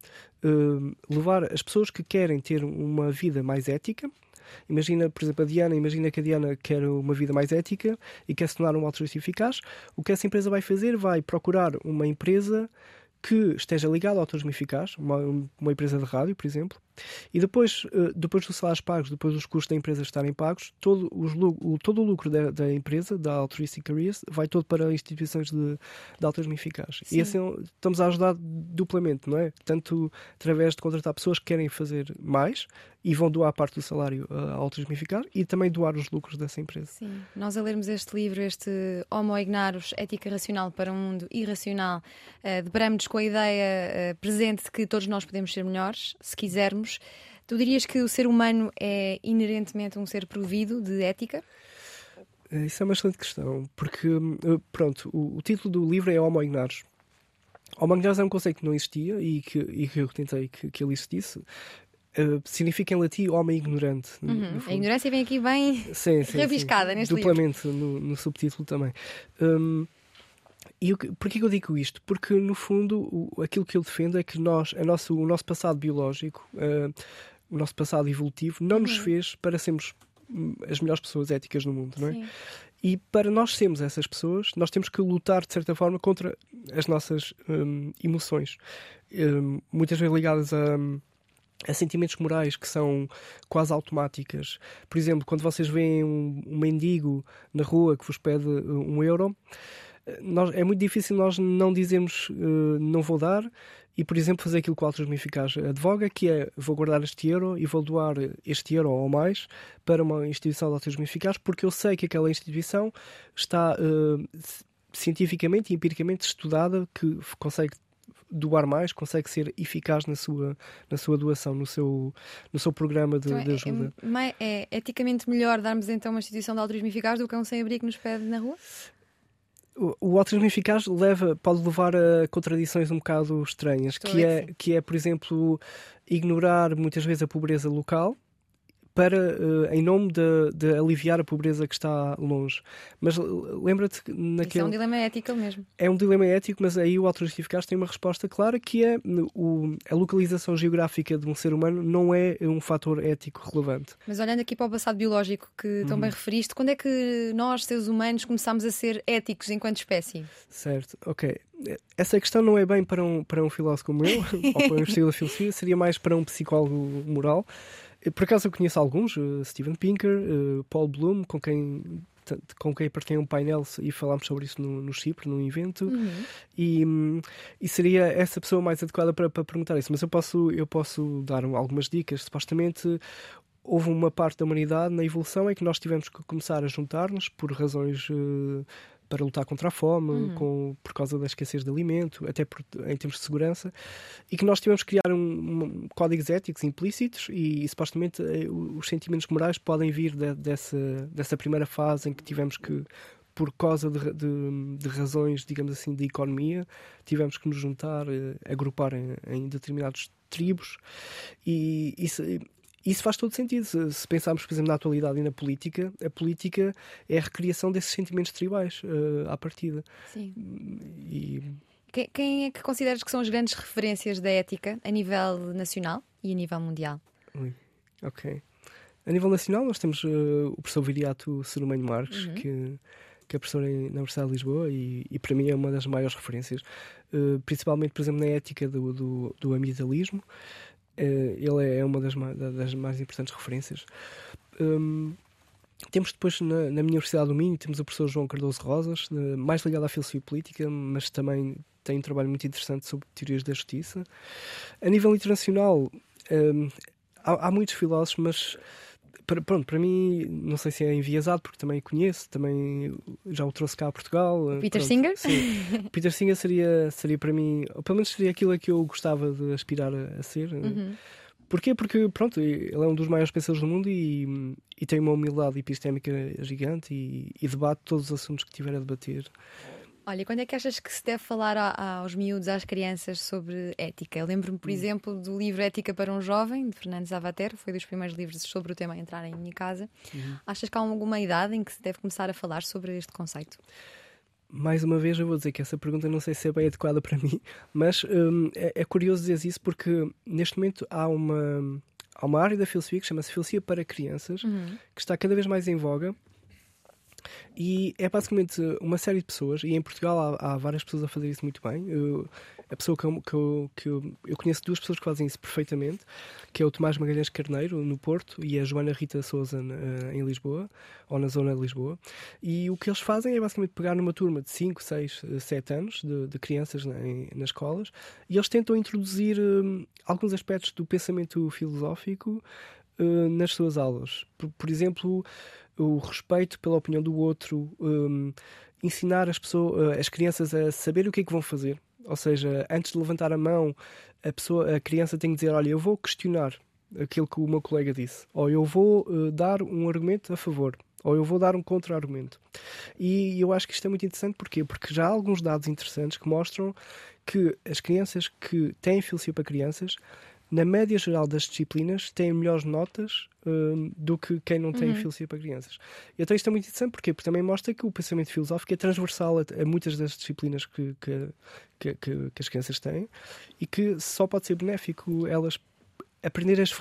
uh, levar as pessoas que querem ter uma vida mais ética. Imagina, por exemplo, a Diana, imagina que a Diana quer uma vida mais ética e quer se tornar um altruísta eficaz. O que essa empresa vai fazer? Vai procurar uma empresa que esteja ligada ao turismo eficaz, uma, uma empresa de rádio, por exemplo, e depois, eh, depois dos salários pagos, depois dos custos da empresa estarem pagos, todo, os, o, todo o lucro da, da, empresa, da Altruistic Careers, vai todo para instituições de, de altruísmo eficaz. Sim. E assim estamos a ajudar duplamente, não é? Tanto através de contratar pessoas que querem fazer mais e vão doar parte do salário ao altruísmo eficaz e também doar os lucros dessa empresa. Sim, nós a lermos este livro, este Homo Ignarus, Ética Racional para um Mundo Irracional, uh, deparamos com a ideia uh, presente de que todos nós podemos ser melhores, se quisermos Tu dirias que o ser humano é inerentemente um ser provido de ética? Eh, isso é uma excelente questão, porque, eh, pronto, o, o título do livro é Homo Ignarus. Homo Ignarus é um conceito que não existia e que, e que eu tentei que, que ele existisse. Uh, significa em latim homem ignorante. Uhum. A ignorância vem aqui bem sim, sim, rabiscada sim. neste Duplamente livro. No, no subtítulo também. Um, e porquê que eu digo isto? Porque, no fundo, o, aquilo que eu defendo é que nós, a nosso, o nosso passado biológico, uh, o nosso passado evolutivo, não uhum. nos fez para sermos hum, as melhores pessoas éticas no mundo, não é? Sim. E para nós sermos essas pessoas, nós temos que lutar, de certa forma, contra as nossas um, emoções, um, muitas vezes ligadas a. a sentimentos morais que são quase automáticas. Por exemplo, quando vocês veem um, um mendigo na rua que vos pede um euro, nós, é muito difícil nós não dizermos uh, não vou dar e, por exemplo, fazer aquilo que o altruísmo eficaz advoga, que é vou guardar este euro e vou doar este euro ou mais para uma instituição de altruísmo eficaz, porque eu sei que aquela instituição está uh, cientificamente e empiricamente estudada, que consegue doar mais, consegue ser eficaz na sua, na sua doação, no seu, no seu programa de, então, de é, ajuda. É, é, eticamente melhor darmos então uma instituição de altruísmo eficaz do que um sem-abrigo que nos pede na rua? O altruísmo eficaz leva, pode levar a contradições um bocado estranhas, que é, que é, por exemplo, ignorar muitas vezes a pobreza local para, uh, em nome de, de, aliviar a pobreza que está longe. Mas lembra-te que naquele... Isso é um dilema ético mesmo. É um dilema ético, mas aí o altruísmo eficaz tem uma resposta clara que é o, a localização geográfica de um ser humano não é um fator ético relevante. Mas olhando aqui para o passado biológico que uhum. bem referiste, quando é que nós, seres humanos, começamos a ser éticos enquanto espécie? Certo, ok. Essa questão não é bem para um, para um filósofo como eu, ou para um investigador de filosofia, seria mais para um psicólogo moral. Por acaso eu conheço alguns, uh, Steven Pinker, uh, Paul Bloom, com quem com quem partilhei um painel e falámos sobre isso no, no Chipre, num evento, uhum. e, e seria essa pessoa mais adequada para, para perguntar isso. Mas eu posso, eu posso dar algumas dicas. Supostamente houve uma parte da humanidade na evolução em que nós tivemos que começar a juntar-nos por razões uh, para lutar contra a fome, uhum. com, por causa da escassez de alimento, até por, em termos de segurança, e que nós tivemos que criar um, um, códigos éticos implícitos e, e supostamente eh, os sentimentos morais podem vir de, dessa, dessa primeira fase em que tivemos que por causa de, de, de, razões, digamos assim, de economia, tivemos que nos juntar, eh, agrupar em, em determinados tribos e isso, isso faz todo sentido. Se, se, pensarmos, por exemplo, na atualidade e na política, a política é a recriação desses sentimentos tribais uh, à partida. Sim. E... Quem, quem é que consideras que são as grandes referências da ética a nível nacional e a nível mundial? Ui, ok. A nível nacional, nós temos uh, o professor Viriato Serumanho Marques, uhum. que, que é professor em, na Universidade de Lisboa e, e, para mim é uma das maiores referências, uh, principalmente, por exemplo, na ética do, do, do ambientalismo. Eh, ele é uma das, das mais importantes referências. Um, temos depois na, na, minha Universidade do Minho, temos o professor João Cardoso Rosas, mais ligado à filosofia política, mas também tem um trabalho muito interessante sobre teorias da justiça. A nível internacional, um, há, há, muitos filósofos, mas para, pronto, para mim, não sei se é enviesado, porque também conheço, também já o trouxe cá a Portugal. Peter pronto, Singer? Sim. Peter Singer seria, seria para mim, ou pelo menos seria aquilo a que eu gostava de aspirar a, a ser. Uhum. Porquê? Porque, pronto, ele é um dos maiores pensadores do mundo e, e tem uma humildade epistémica gigante e, e debate todos os assuntos que tiver a debater. Olha, quando é que achas que se deve falar a, aos miúdos, às crianças, sobre ética? Eu lembro-me, por hum. exemplo, do livro Ética para um Jovem, de Fernando Zavater, foi dos primeiros livros sobre o tema a entrar em minha casa. Uhum. Achas que há alguma idade em que se deve começar a falar sobre este conceito? Mais uma vez, eu vou dizer que essa pergunta não sei se é bem adequada para mim, mas hum, é, é, curioso dizer isso porque neste momento há uma, há uma área da filosofia que chama-se Filosofia para Crianças, uhum. que está cada vez mais em voga e é basicamente uma série de pessoas, e em Portugal há, há várias pessoas a fazer isso muito bem. Eu, a pessoa que, eu, que, eu, que eu, eu, conheço duas pessoas que fazem isso perfeitamente, que é o Tomás Magalhães Carneiro, no Porto, e a Joana Rita Souza em Lisboa, ou na zona de Lisboa. E o que eles fazem é basicamente pegar numa turma de 5, 6, 7 anos de, de crianças na, em, nas escolas, e eles tentam introduzir um, alguns aspectos do pensamento filosófico uh, nas suas aulas. Por, por exemplo, o respeito pela opinião do outro, um, ensinar as, pessoas, eh, as crianças a saber o que é que vão fazer. Ou seja, antes de levantar a mão, a, pessoa, a criança tem que dizer: Olha, eu vou questionar aquilo que o meu colega disse, ou eu vou uh, dar um argumento a favor, ou eu vou dar um contra-argumento. E eu acho que isto é muito interessante porquê? porque já há alguns dados interessantes que mostram que as crianças que têm filosofia para crianças na média geral das disciplinas, têm melhores notas um, do que quem não tem uhum. filosofia para crianças. E então isto é muito interessante porque, porque também mostra que o pensamento filosófico é transversal a, a muitas das disciplinas que, que, que, que, as crianças têm e que só pode ser benéfico elas aprender as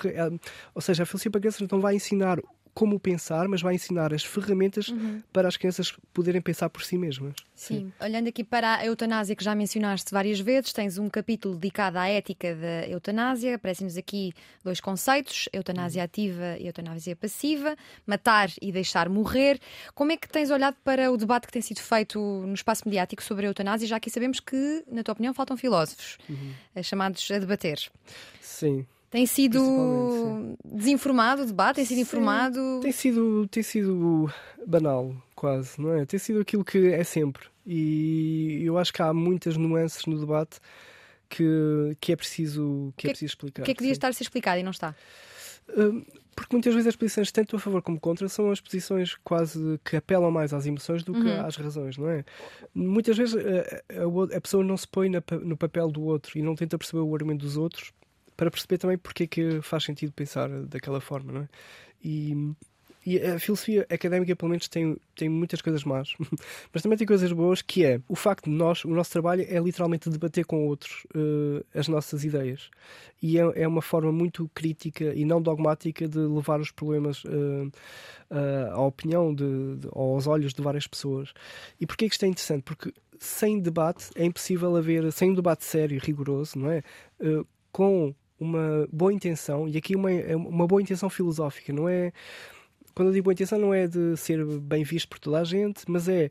ou seja, a filosofia para crianças não vai ensinar como pensar, mas vai ensinar as ferramentas uhum. para as crianças poderem pensar por si mesmas. Sim. Sim. Olhando aqui para a eutanásia, que já mencionaste várias vezes, tens um capítulo dedicado à ética da eutanásia. Aparecem-nos aqui dois conceitos: eutanásia ativa e eutanásia passiva, matar e deixar morrer. Como é que tens olhado para o debate que tem sido feito no espaço mediático sobre a eutanásia, já que sabemos que, na tua opinião, faltam filósofos uhum. Eh, chamados a debater? Sim. Tem sido desinformado o debate? Tem sido Sim, informado? Tem sido, tem sido banal, quase, não é? Tem sido aquilo que é sempre. E eu acho que há muitas nuances no debate que, que é preciso que, é que é preciso explicar. O que é que devia estar a ser explicado e não está? Hum, porque muitas vezes as posições, tanto a favor como contra, são as posições quase que apelam mais às emoções do que Uhum. às razões, não é? Muitas vezes a, a o- a pessoa não se põe na no papel do outro e não tenta perceber o argumento dos outros para perceber também porque é que faz sentido pensar daquela forma, não é? E, e a filosofia académica, pelo menos, tem, tem muitas coisas más, mas também tem coisas boas, que é o facto de nós, o nosso trabalho é literalmente debater com outros eh, as nossas ideias. E é, é uma forma muito crítica e não dogmática de levar os problemas eh, eh, à opinião, de, de- aos olhos de várias pessoas. E porquê que isto é interessante? Porque sem debate é impossível haver, sem um debate sério e rigoroso, não é? Com uma boa intenção, e aqui uma, é uma boa intenção filosófica, não é? Quando eu digo boa intenção, não é de ser bem visto por toda a gente, mas é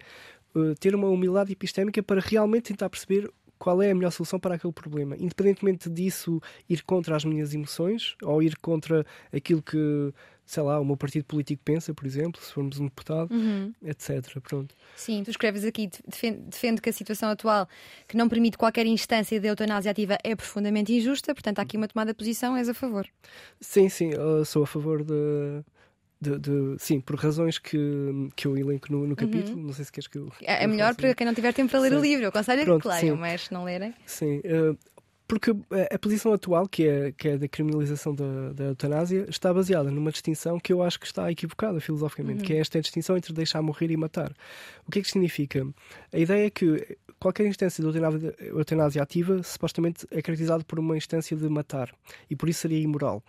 eh, ter uma humildade epistémica para realmente tentar perceber qual é a melhor solução para aquele problema. Independentemente disso ir contra as minhas emoções ou ir contra aquilo que, sei lá, o meu partido político pensa, por exemplo, se formos um deputado, Uhum. etc. Pronto. Sim, tu escreves aqui, defende, defende que a situação atual, que não permite qualquer instância de eutanásia ativa, é profundamente injusta, portanto há aqui uma tomada de posição, és a favor. Sim, sim, sou a favor de. de- de- sim, por razões que, que eu elenco no, no capítulo. Não sei se queres que eu. É, é melhor para quem não tiver tempo para ler o Sim. livro. Eu aconselho Pronto, que leiam, mas não lerem. Sim, eh, porque a- a posição atual, que é, que é da criminalização da, da eutanásia, está baseada numa distinção que eu acho que está equivocada filosoficamente, que é esta distinção entre deixar morrer e matar. O que é que significa? A ideia é que qualquer instância de eutanásia, ativa supostamente é caracterizada por uma instância de matar e por isso seria imoral.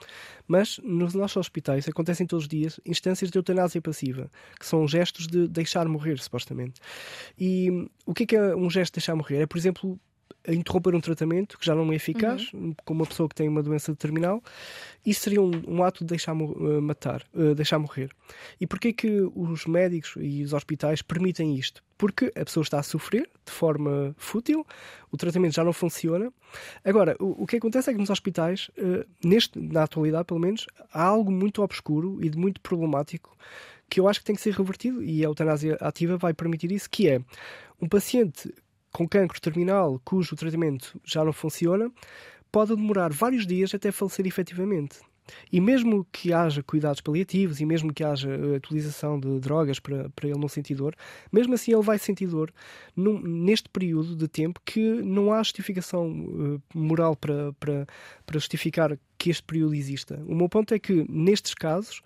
Mas nos nossos hospitais acontecem todos os dias instâncias de eutanásia passiva, que são gestos de deixar morrer, supostamente. E o que é que é um gesto de deixar morrer? É, por exemplo, a interromper um tratamento que já não é eficaz, com uma pessoa que tem uma doença terminal, isso seria um, um ato de deixar eh, matar, eh, deixar morrer. E porquê que os médicos e os hospitais permitem isto? Porque a pessoa está a sofrer de forma fútil, o tratamento já não funciona. Agora, o, o que acontece é que nos hospitais, eh, neste, na atualidade pelo menos, há algo muito obscuro e de muito problemático que eu acho que tem que ser revertido e a eutanásia ativa vai permitir isso, que é um paciente com cancro terminal cujo tratamento já não funciona pode demorar vários dias até falecer efetivamente. E mesmo que haja cuidados paliativos e mesmo que haja eh, utilização de drogas para, para ele não sentir dor, mesmo assim ele vai sentir dor num- neste período de tempo que não há justificação eh, moral para, para, para justificar que este período exista. O meu ponto é que, nestes casos,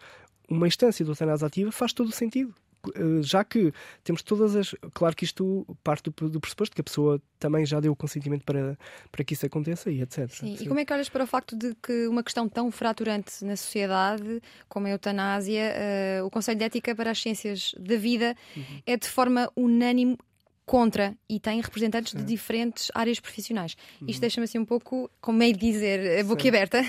uma instância de eutanásia ativa faz todo o sentido. Eh, Já que temos todas as. Claro que isto parte do, do pressuposto que a pessoa também já deu o consentimento para, para que isso aconteça e etc. Sim. E como é que olhas para o facto de que uma questão tão fraturante na sociedade como a eutanásia, eh, o Conselho de Ética para as Ciências da Vida Uhum. é de forma unânime contra e tem representantes de diferentes áreas profissionais. Isto Uhum. deixa-me assim um pouco, como meio de dizer, a boca aberta.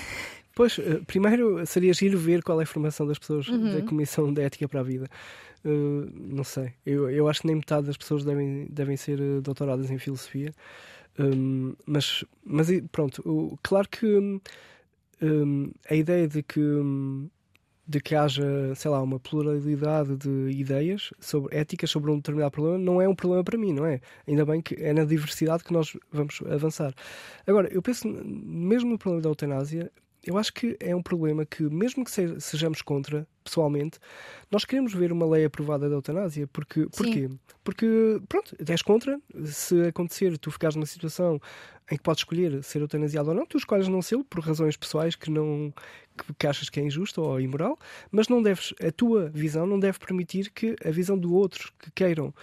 Pois, eh, primeiro seria giro ver qual é a formação das pessoas Uhum. da Comissão de Ética para a Vida. Eh, não sei. Eu, eu acho que nem metade das pessoas devem, devem ser eh, doutoradas em filosofia. Um, mas, mas pronto, o- claro que hum, hum, a ideia de que, hum, de que haja, sei lá, uma pluralidade de ideias sobre éticas sobre um determinado problema não é um problema para mim, não é? Ainda bem que é na diversidade que nós vamos avançar. Agora, eu penso, mesmo no problema da eutanásia, eu acho que é um problema que, mesmo que se- sejamos contra, pessoalmente, nós queremos ver uma lei aprovada da eutanásia. Porque, porquê? Porque, pronto, és contra. Se acontecer, tu ficares numa situação em que podes escolher ser eutanasiado ou não, tu escolhes não ser por razões pessoais que não que, que achas que é injusto ou imoral, mas não deves, a tua visão não deve permitir que a visão do outro que queiram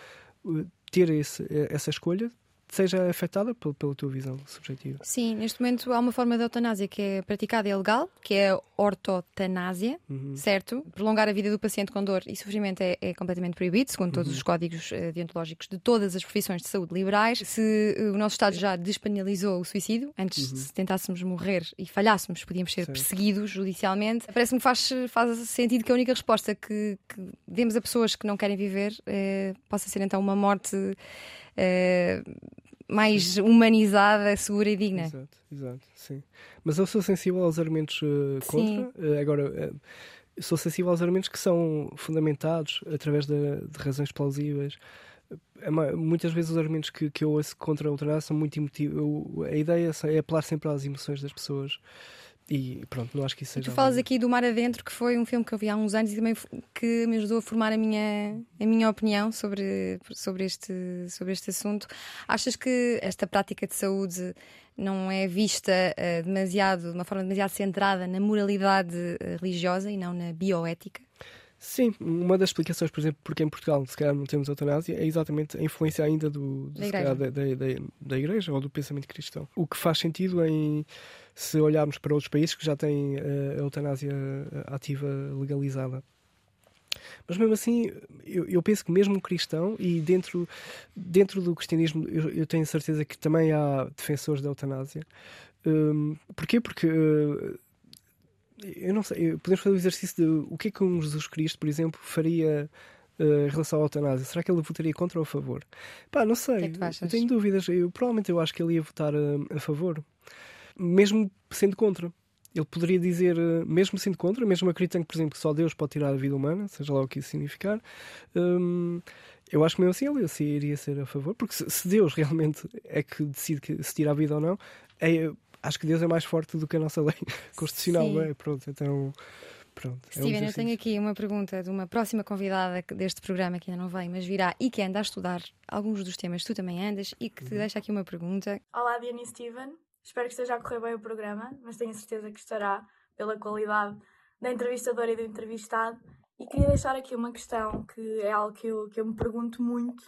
uh, ter esse, essa escolha seja afetada pela, pela tua visão subjetiva. Sim, neste momento há uma forma de eutanásia que é praticada e é legal, que é a ortotanásia, Uhum. certo? Prolongar a vida do paciente com dor e sofrimento é, é completamente proibido, segundo Uhum. todos os códigos eh, deontológicos de todas as profissões de saúde liberais. Se eh, o nosso Estado já despenalizou o suicídio, antes se tentássemos morrer e falhássemos, podíamos ser Uhum. Certo. perseguidos judicialmente. Parece-me que faz, faz sentido que a única resposta que, que demos a pessoas que não querem viver eh, possa ser então uma morte. eh, mais humanizada, segura e digna. Exato, exato, sim. Mas eu sou sensível aos argumentos uh, contra. Uh, agora, uh, sou sensível aos argumentos que são fundamentados através de, de razões plausíveis. É Muitas vezes os argumentos que, que eu ouço contra a eutanásia são muito emotivos. Eu- A ideia é apelar sempre às emoções das pessoas. E pronto, não acho que isso seja. Tu falas aqui do Mar Adentro, que foi um filme que eu vi há uns anos e também que me ajudou a formar a minha, a minha opinião sobre, sobre, este, sobre este assunto. Achas que esta prática de saúde não é vista uh, demasiado, de uma forma demasiado centrada na moralidade uh, religiosa e não na bioética? Sim, uma das explicações, por exemplo, porque em Portugal se calhar não temos eutanásia, é exatamente a influência ainda do, da, igreja. Da, da, da, igreja ou do pensamento cristão. O que faz sentido em se olharmos para outros países que já têm uh, a eutanásia ativa legalizada. Mas mesmo assim, eu, eu, penso que mesmo um cristão, e dentro, dentro do cristianismo eu, eu tenho certeza que também há defensores da eutanásia. Um, porquê? Porque uh, eu não sei, podemos fazer o exercício de o que é que um Jesus Cristo, por exemplo, faria uh, em relação à eutanásia? Será que ele votaria contra ou a favor? Pá, não sei, que é que eu tenho dúvidas. Eu, provavelmente eu acho que ele ia votar a, eh, a favor, mesmo sendo contra. Ele poderia dizer, uh, mesmo sendo contra, mesmo acreditando que, por exemplo, que só Deus pode tirar a vida humana, seja lá o que isso significar, um, eu acho que mesmo assim ele, ele iria ser a favor, porque se, se Deus realmente é que decide que se tira a vida ou não, é acho que Deus é mais forte do que a nossa lei constitucional, Sim. não é? Pronto, então. Pronto, é Steven, um eu tenho aqui uma pergunta de uma próxima convidada deste programa que ainda não vem, mas virá e que anda a estudar alguns dos temas que tu também andas e que te uhum. deixa aqui uma pergunta. Olá, Diana e Steven. Espero que esteja a correr bem o programa, mas tenho certeza que estará pela qualidade da entrevistadora e do entrevistado. E queria deixar aqui uma questão que é algo que eu, que eu me pergunto muito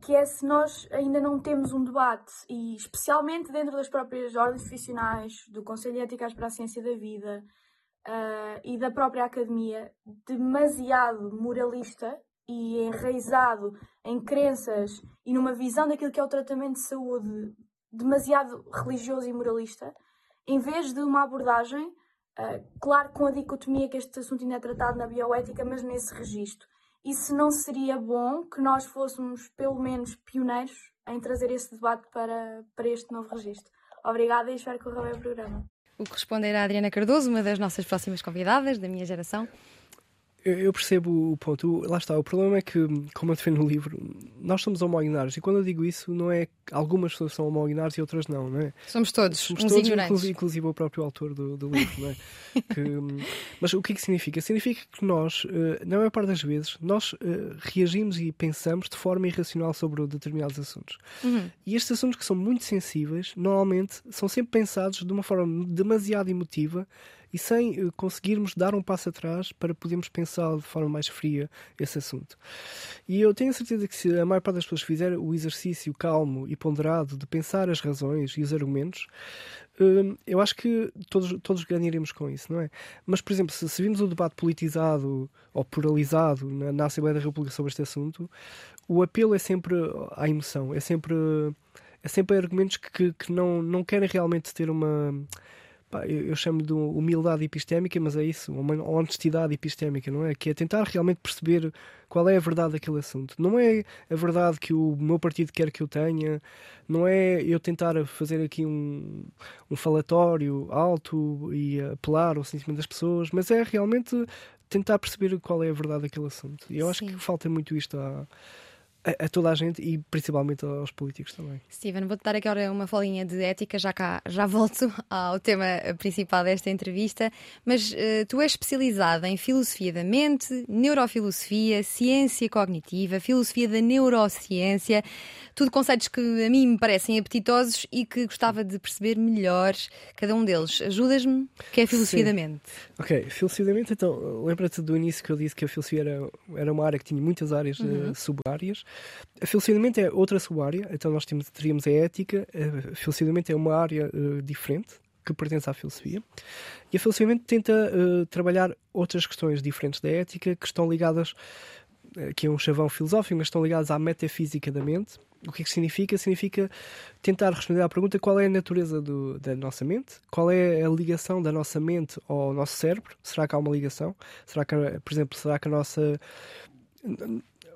que é se nós ainda não temos um debate, e especialmente dentro das próprias ordens profissionais, do Conselho de Éticas para a Ciência da Vida uh, e da própria academia, demasiado moralista e enraizado em crenças e numa visão daquilo que é o tratamento de saúde demasiado religioso e moralista, em vez de uma abordagem, uh, claro, com a dicotomia que este assunto ainda é tratado na bioética, mas nesse registro e se não seria bom que nós fôssemos, pelo menos, pioneiros em trazer esse debate para, para este novo registro. Obrigada e espero que o programa. O que responderá a Adriana Cardoso, uma das nossas próximas convidadas da minha geração eu percebo o ponto. Lá está. O problema é que, como eu defendo no livro, nós somos homogenários. E quando eu digo isso, não é algumas pessoas são homogenários e outras não, não é? Somos todos. Somos todos, inclusive, inclusive, o próprio autor do, do livro, não é? que, mas o que é que significa? Significa que nós, eh, na maior parte das vezes, nós eh, reagimos e pensamos de forma irracional sobre determinados assuntos. Uhum. E estes assuntos que são muito sensíveis, normalmente, são sempre pensados de uma forma demasiado emotiva e sem uh, conseguirmos dar um passo atrás para podermos pensar de forma mais fria esse assunto. E eu tenho a certeza que se a maior parte das pessoas fizer o exercício calmo e ponderado de pensar as razões e os argumentos, uh, eu acho que todos, todos ganharemos com isso, não é? Mas, por exemplo, se, se vimos debate politizado ou pluralizado na, na Assembleia da República sobre este assunto, o apelo é sempre à emoção, é sempre, é sempre argumentos que, que não, não querem realmente ter uma pá, eu, eu, chamo de humildade epistémica, mas é isso, uma honestidade epistémica, não é? Que é tentar realmente perceber qual é a verdade daquele assunto. Não é a verdade que o meu partido quer que eu tenha, não é eu tentar fazer aqui um, um falatório alto e apelar ao sentimento das pessoas, mas é realmente tentar perceber qual é a verdade daquele assunto. E eu Sim. acho que falta muito isto à a, a, toda a gente e principalmente aos políticos também. Steven, vou-te dar agora uma folhinha de ética, já cá já volto ao tema principal desta entrevista, mas uh, tu és especializada em filosofia da mente, neurofilosofia, ciência cognitiva, filosofia da neurociência, tudo conceitos que a mim me parecem apetitosos e que gostava de perceber melhor cada um deles. Ajudas-me? Que é a filosofia Sim. da mente. Ok, filosofia da mente, então, lembra-te do início que eu disse que a filosofia era, era uma área que tinha muitas áreas, uhum. uh, sub-áreas. A filosofia mente é outra sub-área, então nós teríamos a ética, da mente é uma área uh, diferente, que pertence à filosofia. E a filosofia tenta uh, trabalhar outras questões diferentes da ética, que estão ligadas, que é um chavão filosófico, mas estão ligadas à metafísica da mente o que é que significa? Significa tentar responder à pergunta qual é a natureza do, da nossa mente, qual é a ligação da nossa mente ao nosso cérebro. Será que há uma ligação? Será que, por exemplo, será que a nossa.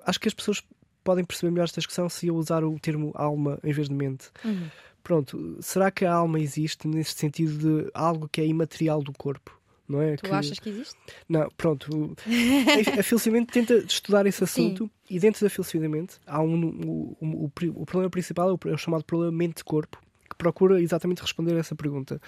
Acho que as pessoas podem perceber melhor esta discussão se eu usar o termo alma em vez de mente. Uhum. Pronto, será que a alma existe nesse sentido de algo que é imaterial do corpo? não é? Tu que... achas que existe? Não, pronto. a filosofia tenta estudar esse assunto Sim. e dentro da filosofia há um, um, um, o, o, problema principal é o, é o chamado problema mente-corpo que procura exatamente responder a essa pergunta.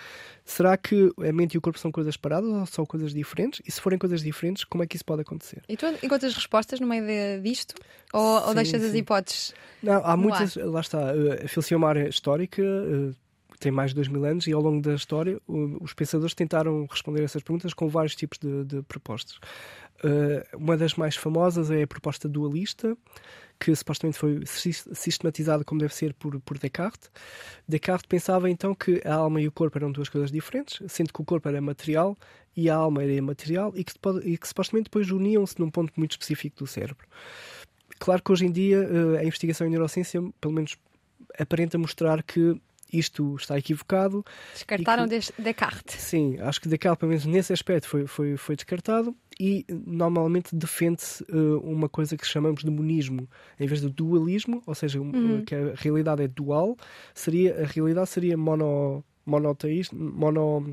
Será que a mente e o corpo são coisas paradas ou são coisas diferentes? E se forem coisas diferentes, como é que isso pode acontecer? E tu encontras respostas no meio de, disto? Ou, Sim, ou deixas as sim. hipóteses? Não, há muitas. Lá está. eh, A filosofia é uma área histórica, eh, tem mais de dois mil anos, e ao longo da história os pensadores tentaram responder a essas perguntas com vários tipos de, de propostas. Eh, uma das mais famosas é a proposta dualista, que supostamente foi sis- sistematizada como deve ser por, por Descartes. Descartes pensava então que a alma e o corpo eram duas coisas diferentes, sendo que o corpo era material e a alma era imaterial, e que, e que supostamente depois uniam-se num ponto muito específico do cérebro. Claro que hoje em dia eh, a investigação em neurociência, pelo menos, aparenta mostrar que isto está equivocado. Descartaram que- Des- Descartes. Sim, acho que Descartes, pelo menos nesse aspecto, foi, foi, foi descartado e normalmente defende-se eh, uma coisa que chamamos de monismo, em vez de dualismo, ou seja, um, Uhum. que a realidade é dual, seria, a realidade seria mono, monoteísta, mono,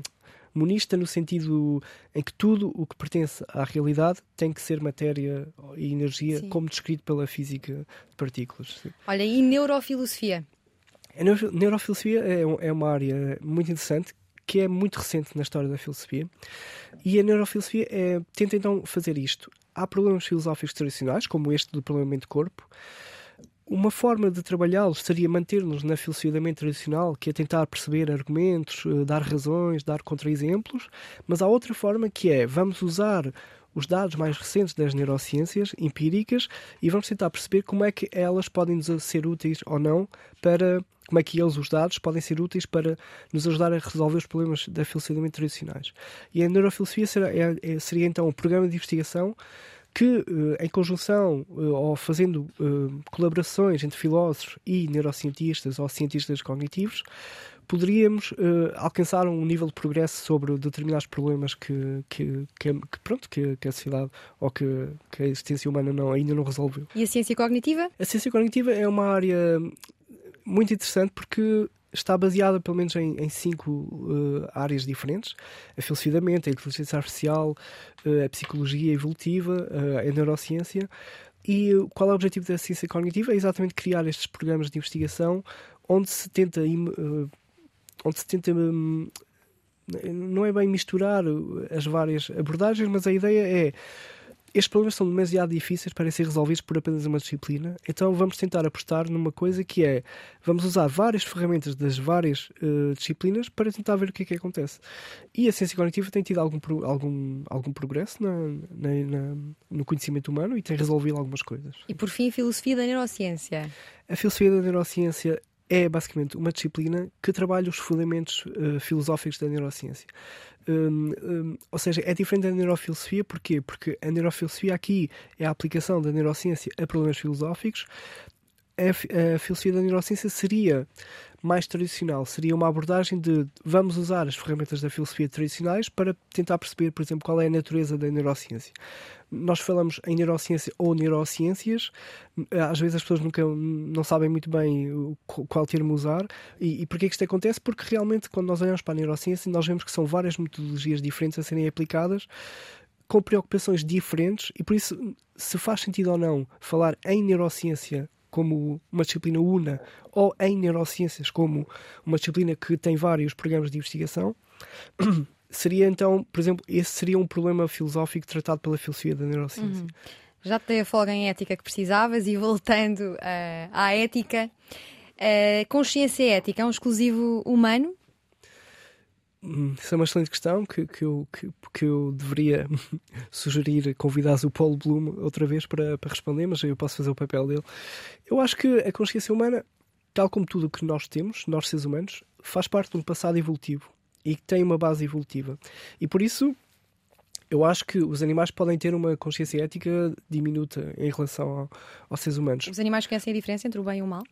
monista no sentido em que tudo o que pertence à realidade tem que ser matéria e energia, Sim. como descrito pela física de partículas. sim. Olha, e neurofilosofia? A neuro- neurofilosofia é, é uma área muito interessante que é muito recente na história da filosofia e a neurofilosofia é- tenta então fazer isto. Há problemas filosóficos tradicionais, como este do problema mente-corpo. Uma forma de trabalhá-los seria manter-nos na filosofia da mente tradicional, que é tentar perceber argumentos, eh, dar razões, dar contra-exemplos, mas há outra forma que é vamos usar os dados mais recentes das neurociências empíricas e vamos tentar perceber como é que elas podem nos ser úteis ou não para como é que eles, os dados, podem ser úteis para nos ajudar a resolver os problemas da filosofia tradicionais. E a neurofilosofia será, é- é- seria então um programa de investigação que, eh, em conjunção eh, ou fazendo eh, colaborações entre filósofos e neurocientistas ou cientistas cognitivos, poderíamos eh, alcançar um nível de progresso sobre determinados problemas que, que, que, que, pronto, que, que a sociedade ou que, que a existência humana não, ainda não resolveu. E a ciência cognitiva? A ciência cognitiva é uma área muito interessante porque está baseada pelo menos em, em cinco eh, áreas diferentes: a filosofia da mente, a inteligência artificial, eh, a psicologia evolutiva, eh, a neurociência. E qual é o objetivo da ciência cognitiva? É exatamente criar estes programas de investigação onde se tenta onde se tenta hum, não é bem misturar as várias abordagens, mas a ideia é estes problemas são demasiado difíceis para serem resolvidos por apenas uma disciplina, então vamos tentar apostar numa coisa que é vamos usar várias ferramentas das várias uh, disciplinas para tentar ver o que é que acontece. E a ciência cognitiva tem tido algum, algum, algum progresso na, na- na- no conhecimento humano e tem resolvido algumas coisas. E por fim, filosofia da neurociência. A filosofia da neurociência é basicamente uma disciplina que trabalha os fundamentos eh, filosóficos da neurociência. Hum, hum, ou seja, é diferente da neurofilosofia, porquê? Porque a neurofilosofia aqui é a aplicação da neurociência a problemas filosóficos. A, a filosofia da neurociência seria mais tradicional, seria uma abordagem de vamos usar as ferramentas da filosofia tradicionais para tentar perceber, por exemplo, qual é a natureza da neurociência. Nós falamos em neurociência ou neurociências, às vezes as pessoas nunca não sabem muito bem qual termo usar. E, e porquê que isto acontece? Porque realmente, quando nós olhamos para a neurociência, nós vemos que são várias metodologias diferentes a serem aplicadas com preocupações diferentes e por isso se faz sentido ou não falar em neurociência como uma disciplina una ou em neurociências como uma disciplina que tem vários programas de investigação seria então, por exemplo, esse seria um problema filosófico tratado pela filosofia da neurociência. Já te dei a folga em ética que precisavas e voltando eh, à ética, a consciência ética é um exclusivo humano? Hum, Isso é uma excelente questão que, que, eu, que, que eu deveria sugerir convidar o Paulo Bloom outra vez para, para responder, mas eu posso fazer o papel dele. Eu acho que a consciência humana, tal como tudo o que nós temos, nós seres humanos, faz parte de um passado evolutivo e que tem uma base evolutiva. E por isso, eu acho que os animais podem ter uma consciência ética diminuta em relação ao- aos seres humanos. Os animais conhecem a diferença entre o bem e o mal?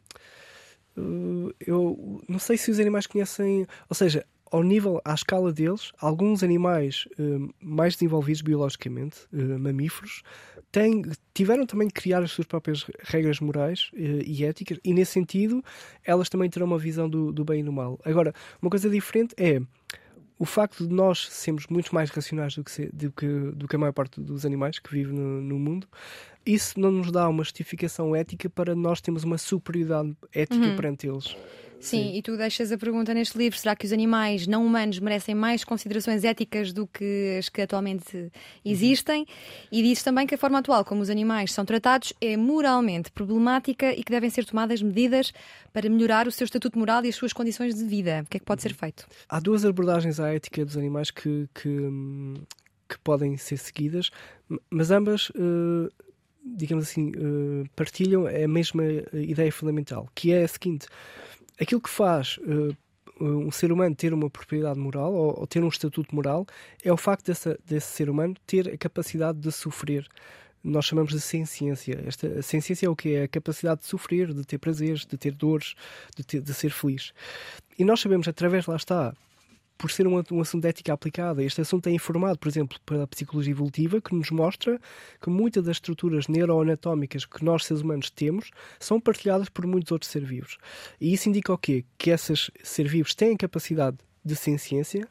Uh, eu não sei se os animais conhecem, ou seja, ao nível, à escala deles, alguns animais uh, mais desenvolvidos biologicamente, uh, mamíferos, têm, tiveram também de criar as suas próprias regras morais uh, e éticas, e nesse sentido, elas também terão uma visão do, do bem e do mal. Agora, uma coisa diferente é o facto de nós sermos muito mais racionais do que, se- do que, do que a maior parte dos animais que vivem no, no mundo, isso não nos dá uma justificação ética para nós termos uma superioridade ética perante eles. Sim, e tu deixas a pergunta neste livro: será que os animais não humanos merecem mais considerações éticas do que as que atualmente existem? E dizes também que a forma atual como os animais são tratados é moralmente problemática e que devem ser tomadas medidas para melhorar o seu estatuto moral e as suas condições de vida. O que é que pode ser feito? Há duas abordagens à ética dos animais que, que, que podem ser seguidas, mas ambas. Uh digamos assim, uh, partilham a mesma ideia fundamental, que é a seguinte: aquilo que faz uh, um ser humano ter uma propriedade moral ou, ou, ter um estatuto moral é o facto desse, desse ser humano ter a capacidade de sofrer. Nós chamamos de ciência. Esta ciência é o que é a capacidade de sofrer, de ter prazeres, de ter dores, de, ter, de ser feliz. E nós sabemos através lá está por ser um, um, assunto de ética aplicada. Este assunto é informado, por exemplo, pela psicologia evolutiva, que nos mostra que muitas das estruturas neuroanatómicas que nós, seres humanos, temos são partilhadas por muitos outros seres vivos. E isso indica o quê? Que esses seres vivos têm capacidade de ciência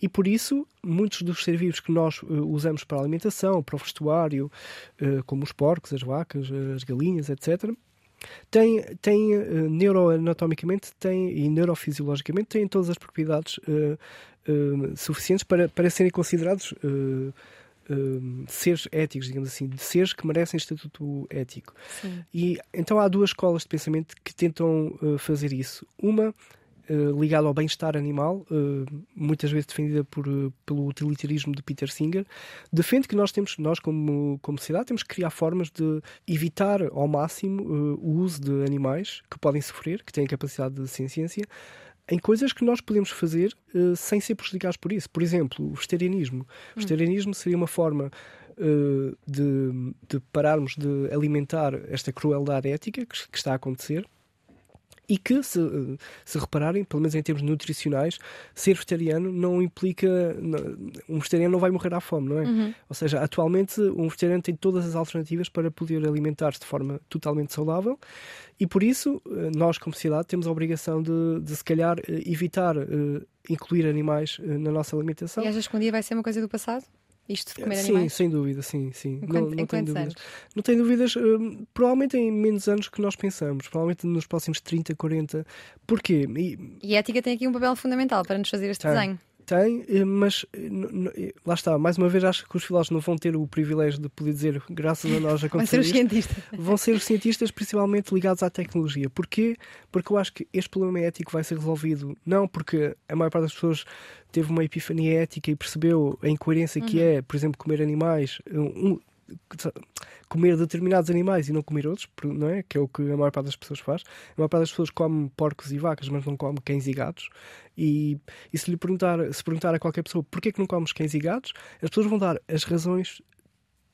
e por isso muitos dos seres vivos que nós uh, usamos para alimentação, para o vestuário, uh, como os porcos, as vacas, as galinhas, etc., tem, tem uh, neuroanatomicamente tem, e neurofisiologicamente têm todas as propriedades uh, uh, suficientes para, para serem considerados seres éticos, digamos assim, de seres que merecem estatuto ético. Sim. E então há duas escolas de pensamento que tentam fazer isso. Uma eh, ligado ao bem-estar animal, uh, muitas vezes defendida por, uh, pelo utilitarismo de Peter Singer, defende que nós temos, nós como, como sociedade, temos que criar formas de evitar ao máximo o uso de animais que podem sofrer, que têm capacidade de ciência, em coisas que nós podemos fazer sem ser prejudicados por isso. Por exemplo, o vegetarianismo. O hum. vegetarianismo seria uma forma de, de, pararmos de alimentar esta crueldade ética que, que está a acontecer e que, se, se repararem, pelo menos em termos nutricionais, ser vegetariano não implica. Um vegetariano não vai morrer à fome, não é? Uhum. Ou seja, atualmente um vegetariano tem todas as alternativas para poder alimentar-se de forma totalmente saudável e por isso eh, nós, como sociedade, temos a obrigação de, de se calhar, eh, evitar incluir animais na nossa alimentação. E achas que um dia vai ser uma coisa do passado? Isto de comer sim, animais? Sim, sem dúvida, sim, sim. Em, não, não tenho dúvidas. Anos? Não tenho dúvidas, uh, provavelmente em menos anos que nós pensamos, provavelmente nos próximos 30, 40. Porquê? E, e a ética tem aqui um papel fundamental para nos fazer este desenho. Tem, eh, mas eh, lá está, mais uma vez acho que os filósofos não vão ter o privilégio de poder dizer, graças a nós aconteceu Vão ser os cientistas. Vão ser os cientistas principalmente ligados à tecnologia. Porquê? Porque eu acho que este problema ético vai ser resolvido não porque a maior parte das pessoas teve uma epifania ética e percebeu a incoerência uhum. que é, por exemplo, comer animais, um, comer determinados animais e não comer outros, não é? Que é o que a maior parte das pessoas faz. A maior parte das pessoas come porcos e vacas, mas não come cães e gatos. E, e se lhe perguntar, se perguntar a qualquer pessoa porquê que não comes cães e gatos, as pessoas vão dar as razões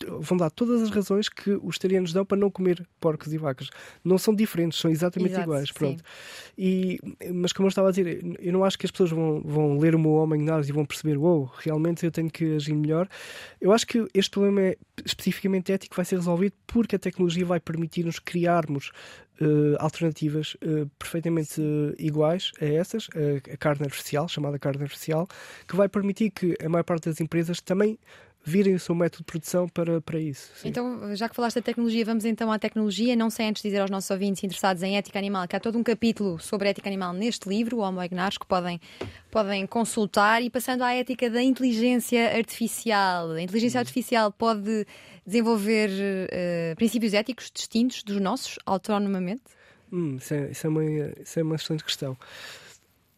vão dar todas as razões que os vegetarianos dão para não comer porcos e vacas. Não são diferentes, são exatamente Exato, iguais. Pronto. E, mas como eu estava a dizer, eu não acho que as pessoas vão, vão ler o meu homem Nars e vão perceber, uou, wow, realmente eu tenho que agir melhor. Eu acho que este problema é especificamente ético vai ser resolvido porque a tecnologia vai permitir-nos criarmos Uh, alternativas uh, perfeitamente uh, iguais a essas, a carne artificial, chamada carne artificial, que vai permitir que a maior parte das empresas também virem o seu método de produção para, para isso. Sim. Então, já que falaste da tecnologia, vamos então à tecnologia. Não sei antes dizer aos nossos ouvintes interessados em ética animal que há todo um capítulo sobre ética animal neste livro, o Homo Ignars, que podem, podem consultar. E passando à ética da inteligência artificial. A inteligência uhum. artificial pode desenvolver uh, princípios éticos distintos dos nossos, autonomamente? Hum, isso, é, isso, é uma, isso é uma excelente questão.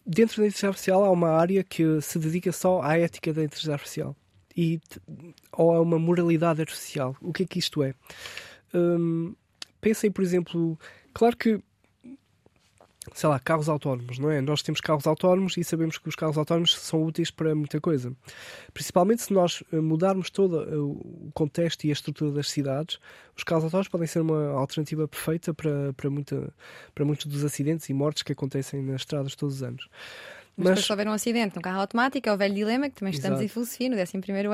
Dentro da inteligência artificial há uma área que se dedica só à ética da inteligência artificial e, ou a uma moralidade artificial. O que é que isto é? Hum, pensem, por exemplo, claro que sei lá, carros autónomos, não é? Nós temos carros autónomos e sabemos que os carros autónomos são úteis para muita coisa. Principalmente se nós eh, mudarmos todo eh, o contexto e a estrutura das cidades, os carros autónomos podem ser uma alternativa perfeita para, para, muita, para muitos dos acidentes e mortes que acontecem nas estradas todos os anos. Mas, mas se houver um acidente no carro automático, é o velho dilema, que também estamos Exato. em filosofia no 11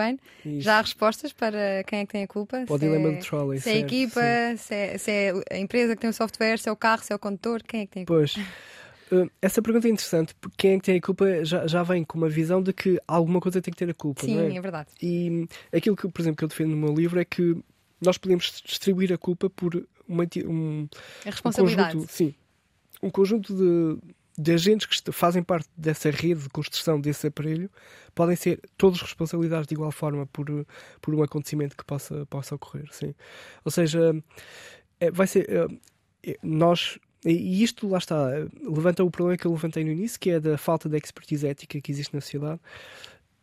ano. Isso. Já há respostas para quem é que tem a culpa. O dilema é, do trolley. Se é a equipa, se é, se é, a empresa que tem o software, se é o carro, se é o condutor, quem é que tem a culpa? Pois. Uh, essa pergunta é interessante, porque quem é que tem a culpa já, já vem com uma visão de que alguma coisa tem que ter a culpa. Sim, é? é? verdade. E aquilo que, por exemplo, que eu defendo no meu livro é que nós podemos distribuir a culpa por uma, um, a responsabilidade. Um conjunto, sim, um conjunto de de agentes que fazem parte dessa rede de construção desse aparelho podem ser todos responsabilizados de igual forma por, por um acontecimento que possa, possa ocorrer. Sim. Ou seja, é, vai ser. É, nós. E isto, lá está, levanta o problema que eu levantei no início, que é da falta de expertise ética que existe na sociedade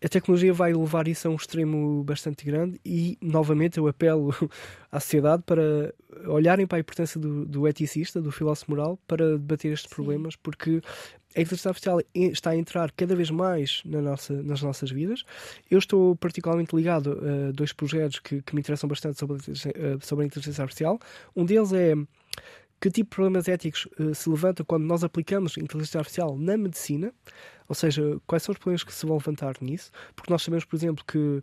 a tecnologia vai levar isso a um extremo bastante grande e, novamente, eu apelo à sociedade para olharem para a importância do, do eticista, do filósofo moral, para debater estes Sim. problemas, porque a inteligência artificial está a entrar cada vez mais na nossa, nas nossas vidas. Eu estou particularmente ligado a dois projetos que, que me interessam bastante sobre, sobre a inteligência artificial. Um deles é que tipo de problemas éticos uh, se levanta quando nós aplicamos inteligência artificial na medicina, ou seja, quais são os problemas que se vão levantar nisso, porque nós sabemos, por exemplo, que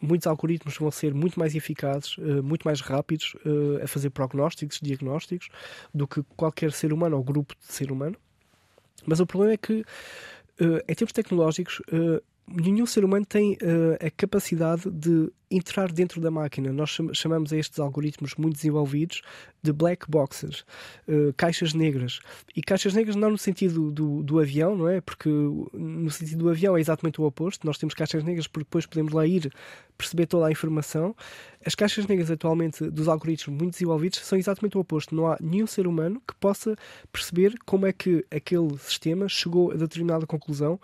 muitos algoritmos vão ser muito mais eficazes, uh, muito mais rápidos uh, a fazer prognósticos, diagnósticos, do que qualquer ser humano ou grupo de ser humano. Mas o problema é que, em termos tecnológicos, nenhum ser humano tem a capacidade de entrar dentro da máquina. Nós chamamos a estes algoritmos muito desenvolvidos de black boxes, uh, caixas negras. E caixas negras não no sentido do, do avião, não é? Porque no sentido do avião é exatamente o oposto. Nós temos caixas negras porque depois podemos lá ir perceber toda a informação. As caixas negras atualmente dos algoritmos muito desenvolvidos são exatamente o oposto. Não há nenhum ser humano que possa perceber como é que aquele sistema chegou a determinada conclusão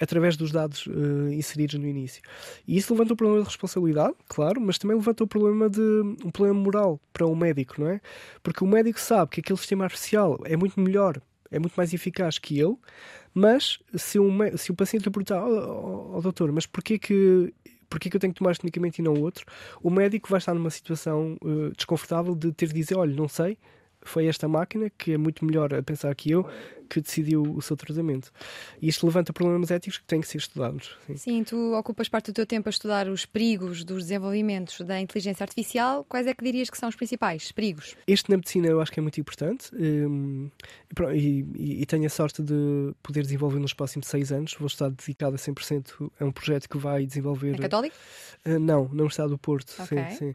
através dos dados uh, inseridos no início. E isso levanta o problema de responsabilidade claro, mas também levanta o problema de um problema moral para o médico, não é? Porque o médico sabe que aquele sistema artificial é muito melhor, é muito mais eficaz que ele, mas se, um, se o paciente lhe perguntar, oh, oh, oh, doutor, mas porquê que porquê que eu tenho que tomar este medicamento e não outro, o médico vai estar numa situação uh, desconfortável de ter de dizer, olha, não sei, foi esta máquina, que é muito melhor a pensar que eu, que decidiu o seu tratamento. E isto levanta problemas éticos que têm que ser estudados. Sim. sim, tu ocupas parte do teu tempo a estudar os perigos dos desenvolvimentos da inteligência artificial. Quais é que dirias que são os principais perigos? Este na medicina eu acho que é muito importante um, e, e, e, tenho a sorte de poder desenvolver nos próximos seis anos. Vou estar dedicado a 100% a um projeto que vai desenvolver. É católico? Uh, não, não está do Porto. Okay. Sim, sim.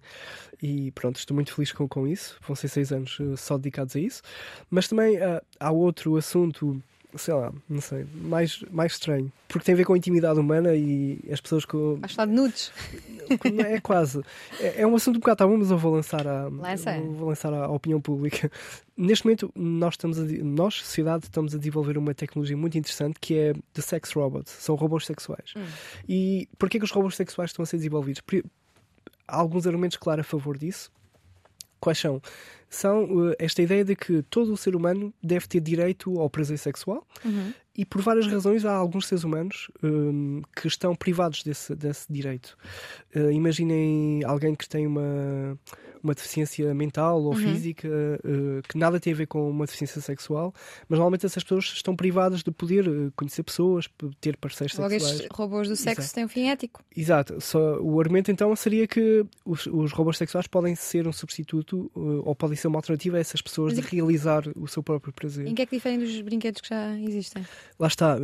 E pronto, estou muito feliz com, com isso. Vão ser seis anos uh, só dedicados a isso. Mas também uh, há outro assunto sei lá, não sei, mais, mais estranho. Porque tem a ver com a intimidade humana e as pessoas com. Vais falar de nudes? É quase. É, é, um assunto um bocado tabu, mas eu vou lançar a, Lança. vou lançar à opinião pública. Neste momento, nós, estamos a, nós, sociedade, estamos a desenvolver uma tecnologia muito interessante que é de sex robots. São robôs sexuais. Hum. E porquê que os robôs sexuais estão a ser desenvolvidos? Há alguns argumentos, claro, a favor disso. Quais são? São uh, esta ideia de que todo o ser humano deve ter direito ao prazer sexual uhum. E por várias razões há alguns seres humanos um, que estão privados desse, desse direito. Uh, imaginem alguém que tem uma uma deficiência mental ou uhum. física uh, que nada tem a ver com uma deficiência sexual, mas normalmente essas pessoas estão privadas de poder uh, conhecer pessoas, ter parceiros Logo sexuais. Logo, robôs do sexo Exato. têm um fim ético. Exato. Só, o argumento então seria que os, os robôs sexuais podem ser um substituto uh, ou podem ser uma alternativa a essas pessoas mas de realizar o seu próprio prazer. Em que é que diferem dos brinquedos que já existem? Lá está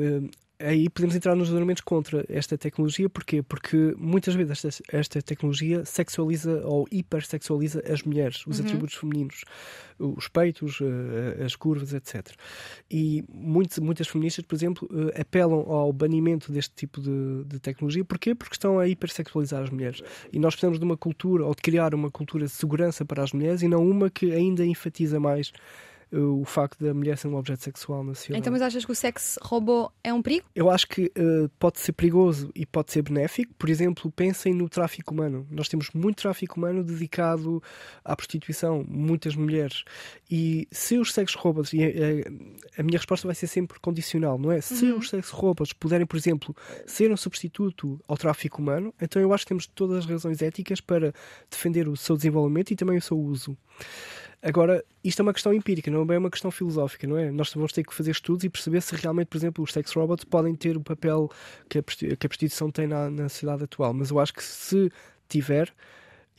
aí podemos entrar nos argumentos contra esta tecnologia. Porquê? Porque muitas vezes esta, esta tecnologia sexualiza ou hipersexualiza as mulheres, os uhum. atributos femininos, os peitos, eh, as curvas, etc. E muitos, muitas feministas, por exemplo, eh, apelam ao banimento deste tipo de, de tecnologia. Porquê? Porque estão a hipersexualizar as mulheres. E nós precisamos de uma cultura, ou de criar uma cultura de segurança para as mulheres e não uma que ainda enfatiza mais o facto da mulher ser um objeto sexual na sociedade. Então, mas achas que o sexo robô é um perigo? Eu acho que uh, pode ser perigoso e pode ser benéfico. Por exemplo, pensem no tráfico humano. Nós temos muito tráfico humano dedicado à prostituição, muitas mulheres. E se os sexo robôs, e a, a, a, minha resposta vai ser sempre condicional, não é? Se uhum. os sexo robôs puderem, por exemplo, ser um substituto ao tráfico humano, então eu acho que temos todas as razões éticas para defender o seu desenvolvimento e também o seu uso. Agora, isto é uma questão empírica, não é uma questão filosófica, não é? Nós vamos ter que fazer estudos e perceber se realmente, por exemplo, os sex robots podem ter o papel que a prostituição tem na, na sociedade atual. Mas eu acho que se tiver,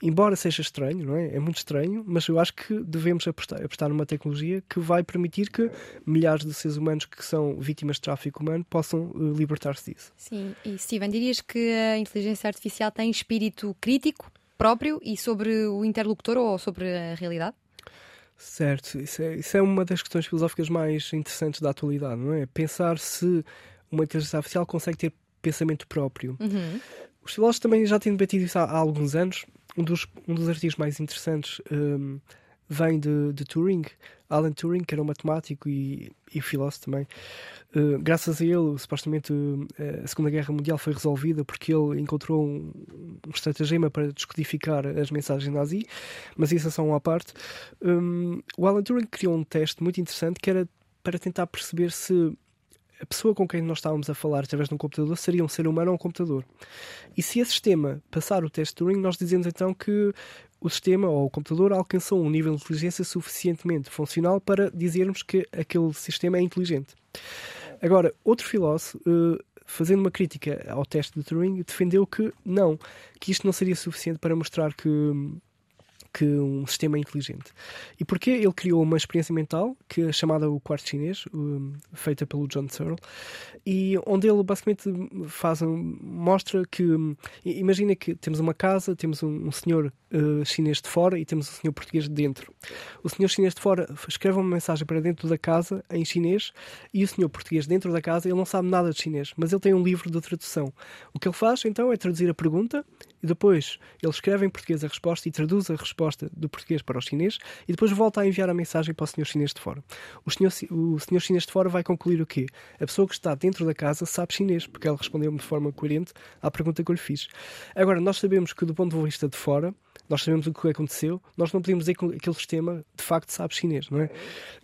embora seja estranho, não é? É muito estranho, mas eu acho que devemos apostar, apostar numa tecnologia que vai permitir que milhares de seres humanos que são vítimas de tráfico humano possam uh, libertar-se disso. Sim, e Steven, dirias que a inteligência artificial tem espírito crítico próprio e sobre o interlocutor ou sobre a realidade? Certo, isso é, isso é uma das questões filosóficas mais interessantes da atualidade, não é? Pensar se uma inteligência artificial consegue ter pensamento próprio. Uhum. Os filósofos também já têm debatido isso há, há alguns anos. Um dos, um dos artigos mais interessantes um, vem de, de, Turing, Alan Turing, que era um matemático e, e filósofo também. Uh, graças a ele, supostamente, uh, a Segunda Guerra Mundial foi resolvida porque ele encontrou um, um estratagema para descodificar as mensagens nazi, mas isso é só uma parte. Um, o Alan Turing criou um teste muito interessante que era para tentar perceber se a pessoa com quem nós estávamos a falar através de um computador seria um ser humano ou um computador. E se esse sistema passar o teste Turing, nós dizemos então que o sistema ou o computador alcançou um nível de inteligência suficientemente funcional para dizermos que aquele sistema é inteligente. Agora, outro filósofo, eh, fazendo uma crítica ao teste de Turing, defendeu que não, que isto não seria suficiente para mostrar que que um sistema inteligente. E porquê? Ele criou uma experiência mental, que é chamada o quarto chinês, um, feita pelo John Searle, e onde ele basicamente faz um, mostra que, imagina que temos uma casa, temos um, um senhor uh, chinês de fora e temos um senhor português de dentro. O senhor chinês de fora escreve uma mensagem para dentro da casa em chinês e o senhor português dentro da casa, ele não sabe nada de chinês, mas ele tem um livro de tradução. O que ele faz então é traduzir a pergunta e depois ele escreve em português a resposta e traduz a resposta do português para o chinês e depois volta a enviar a mensagem para o senhor chinês de fora. O senhor, o senhor chinês de fora vai concluir o quê? A pessoa que está dentro da casa sabe chinês, porque ela respondeu de forma coerente à pergunta que eu lhe fiz. Agora, nós sabemos que do ponto de vista de fora, nós sabemos o que aconteceu, nós não podemos dizer que aquele sistema de facto sabe chinês, não é?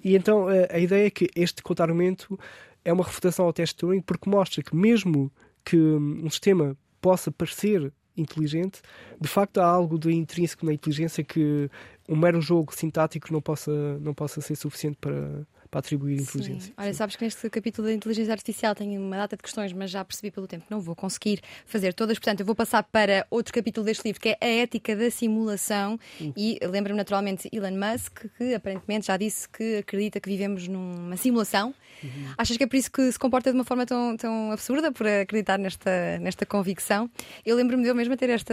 E então a, a ideia é que este contaramento é uma refutação ao teste Turing porque mostra que mesmo que um sistema possa parecer inteligente, de facto há algo de intrínseco na inteligência que um mero jogo sintático não possa, não possa ser suficiente para, para atribuir inteligência. Sim. Olha, sabes que neste capítulo da inteligência artificial tenho uma data de questões, mas já percebi pelo tempo que não vou conseguir fazer todas. Portanto, eu vou passar para outro capítulo deste livro, que é a ética da simulação. Uhum. E lembro-me naturalmente Elon Musk, que aparentemente já disse que acredita que vivemos numa simulação. Uhum. Achas que é por isso que se comporta de uma forma tão, tão absurda, por acreditar nesta, nesta convicção? Eu lembro-me de eu mesma ter esta.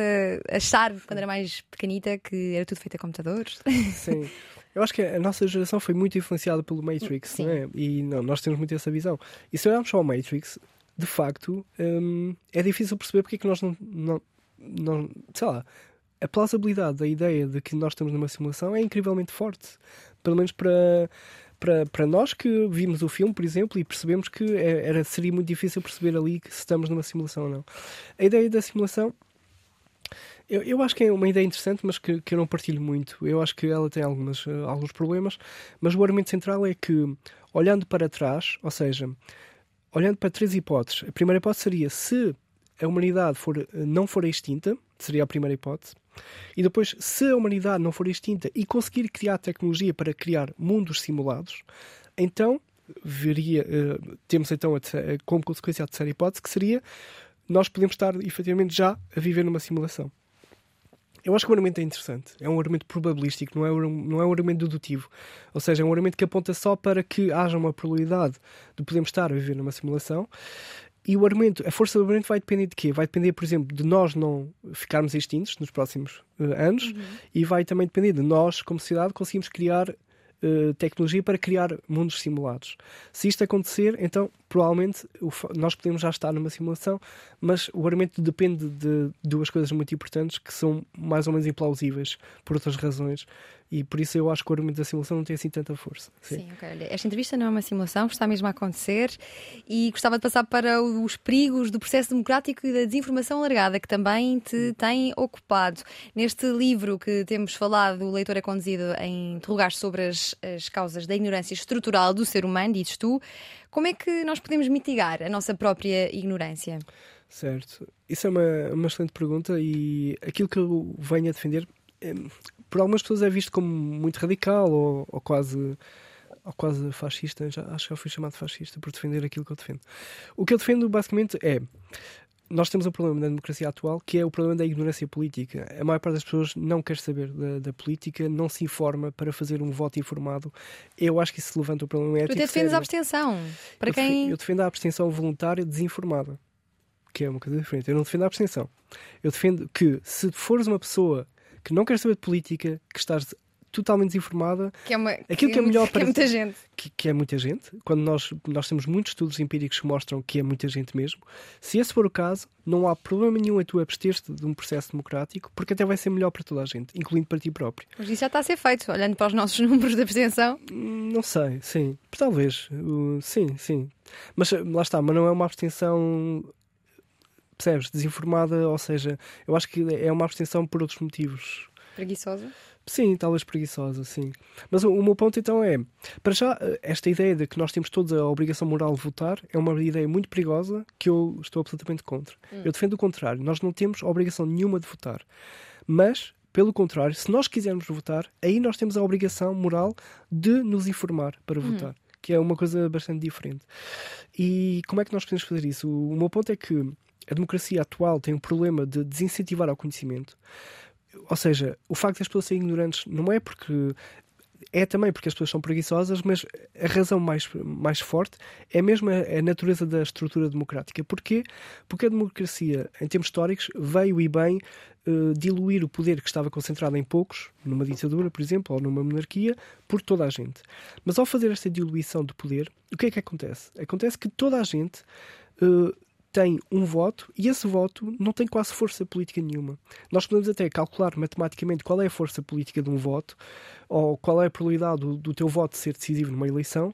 achar, quando era mais pequenita, que era tudo feito a computadores. Sim. Eu acho que a nossa geração foi muito influenciada pelo Matrix, Sim. não é? E não, nós temos muito essa visão. E se olharmos só ao Matrix, de facto, hum, é difícil perceber porque é que nós não, não, não. Sei lá. A plausibilidade da ideia de que nós estamos numa simulação é incrivelmente forte. Pelo menos para. Para, para nós que vimos o filme, por exemplo, e percebemos que é, era, seria muito difícil perceber ali que se estamos numa simulação ou não. A ideia da simulação eu, eu acho que é uma ideia interessante, mas que, que eu não partilho muito. Eu acho que ela tem algumas, uh, alguns problemas, mas o argumento central é que, olhando para trás, ou seja, olhando para três hipóteses, a primeira hipótese seria se a humanidade for, não for extinta, seria a primeira hipótese, e depois, se a humanidade não for extinta e conseguir criar tecnologia para criar mundos simulados, então veria, uh, temos então a, como consequência a terceira hipótese, que seria nós podemos estar efetivamente já a viver numa simulação. Eu acho que o argumento é interessante. É um argumento probabilístico, não é, um, não é um argumento dedutivo. Ou seja, é um argumento que aponta só para que haja uma probabilidade de podermos estar a viver numa simulação. E o argumento, a força do argumento vai depender de quê? Vai depender, por exemplo, de nós não ficarmos extintos nos próximos uh, anos uhum. e vai também depender de nós, como sociedade, conseguirmos criar uh, tecnologia para criar mundos simulados. Se isto acontecer, então provavelmente nós podemos já estar numa simulação, mas o argumento depende de duas coisas muito importantes que são mais ou menos implausíveis por outras razões e por isso eu acho que o argumento da simulação não tem assim tanta força. Sim, Sim ok. Esta entrevista não é uma simulação, está mesmo a acontecer e gostava de passar para os perigos do processo democrático e da desinformação alargada que também te tem ocupado. Neste livro que temos falado, o leitor é conduzido a interrogar sobre as, as causas da ignorância estrutural do ser humano, dizes tu. Como é que nós podemos mitigar a nossa própria ignorância? Certo. Isso é uma, uma excelente pergunta e aquilo que eu venho a defender, é, por algumas pessoas é visto como muito radical ou, ou quase ou quase fascista. Já, acho que eu fui chamado fascista por defender aquilo que eu defendo. O que eu defendo basicamente é nós temos um problema na democracia atual que é o problema da ignorância política. A maior parte das pessoas não quer saber da, da política, não se informa para fazer um voto informado. Eu acho que isso levanta o problema ético. Tu defendes a abstenção. Para eu quem... Defendo, eu defendo a abstenção voluntária desinformada, que é uma coisa diferente. Eu não defendo a abstenção. Eu defendo que se fores uma pessoa que não quer saber de política, que estás totalmente desinformada. Que é uma, Aquilo que é melhor que é para- muita gente. que, que é muita gente, quando nós, nós temos muitos estudos empíricos que mostram que é muita gente mesmo, se esse for o caso, não há problema nenhum em tu abster-te de um processo democrático, porque até vai ser melhor para toda a gente, incluindo para ti próprio. Mas isso já está a ser feito, olhando para os nossos números de abstenção. Não sei, sim. Talvez. uh, sim, sim. Mas uh, lá está, mas não é uma abstenção. Percebes? Desinformada, ou seja, eu acho que é uma abstenção por outros motivos. Preguiçosa. Sim, talvez preguiçosa, sim. Mas o, o meu ponto então é: para já, eh, esta ideia de que nós temos todos a obrigação moral de votar é uma ideia muito perigosa que eu estou absolutamente contra. Eu defendo o contrário. Nós não temos obrigação nenhuma de votar. Mas, pelo contrário, se nós quisermos votar, aí nós temos a obrigação moral de nos informar para votar. Que é uma coisa bastante diferente. E como é que nós podemos fazer isso? O, o meu ponto é que a democracia atual tem um problema de desincentivar ao conhecimento. Ou seja, o facto de as pessoas serem ignorantes não é porque. É também porque as pessoas são preguiçosas, mas a razão mais, mais forte é mesmo a, a natureza da estrutura democrática. Porquê? Porque a democracia, em termos históricos, veio e bem eh, diluir o poder que estava concentrado em poucos, numa ditadura, por exemplo, ou numa monarquia, por toda a gente. Mas ao fazer esta diluição de poder, o que é que acontece? Acontece que toda a gente eh, tem um voto e esse voto não tem quase força política nenhuma. Nós podemos até calcular matematicamente qual é a força política de um voto ou qual é a probabilidade do, do teu voto ser decisivo numa eleição.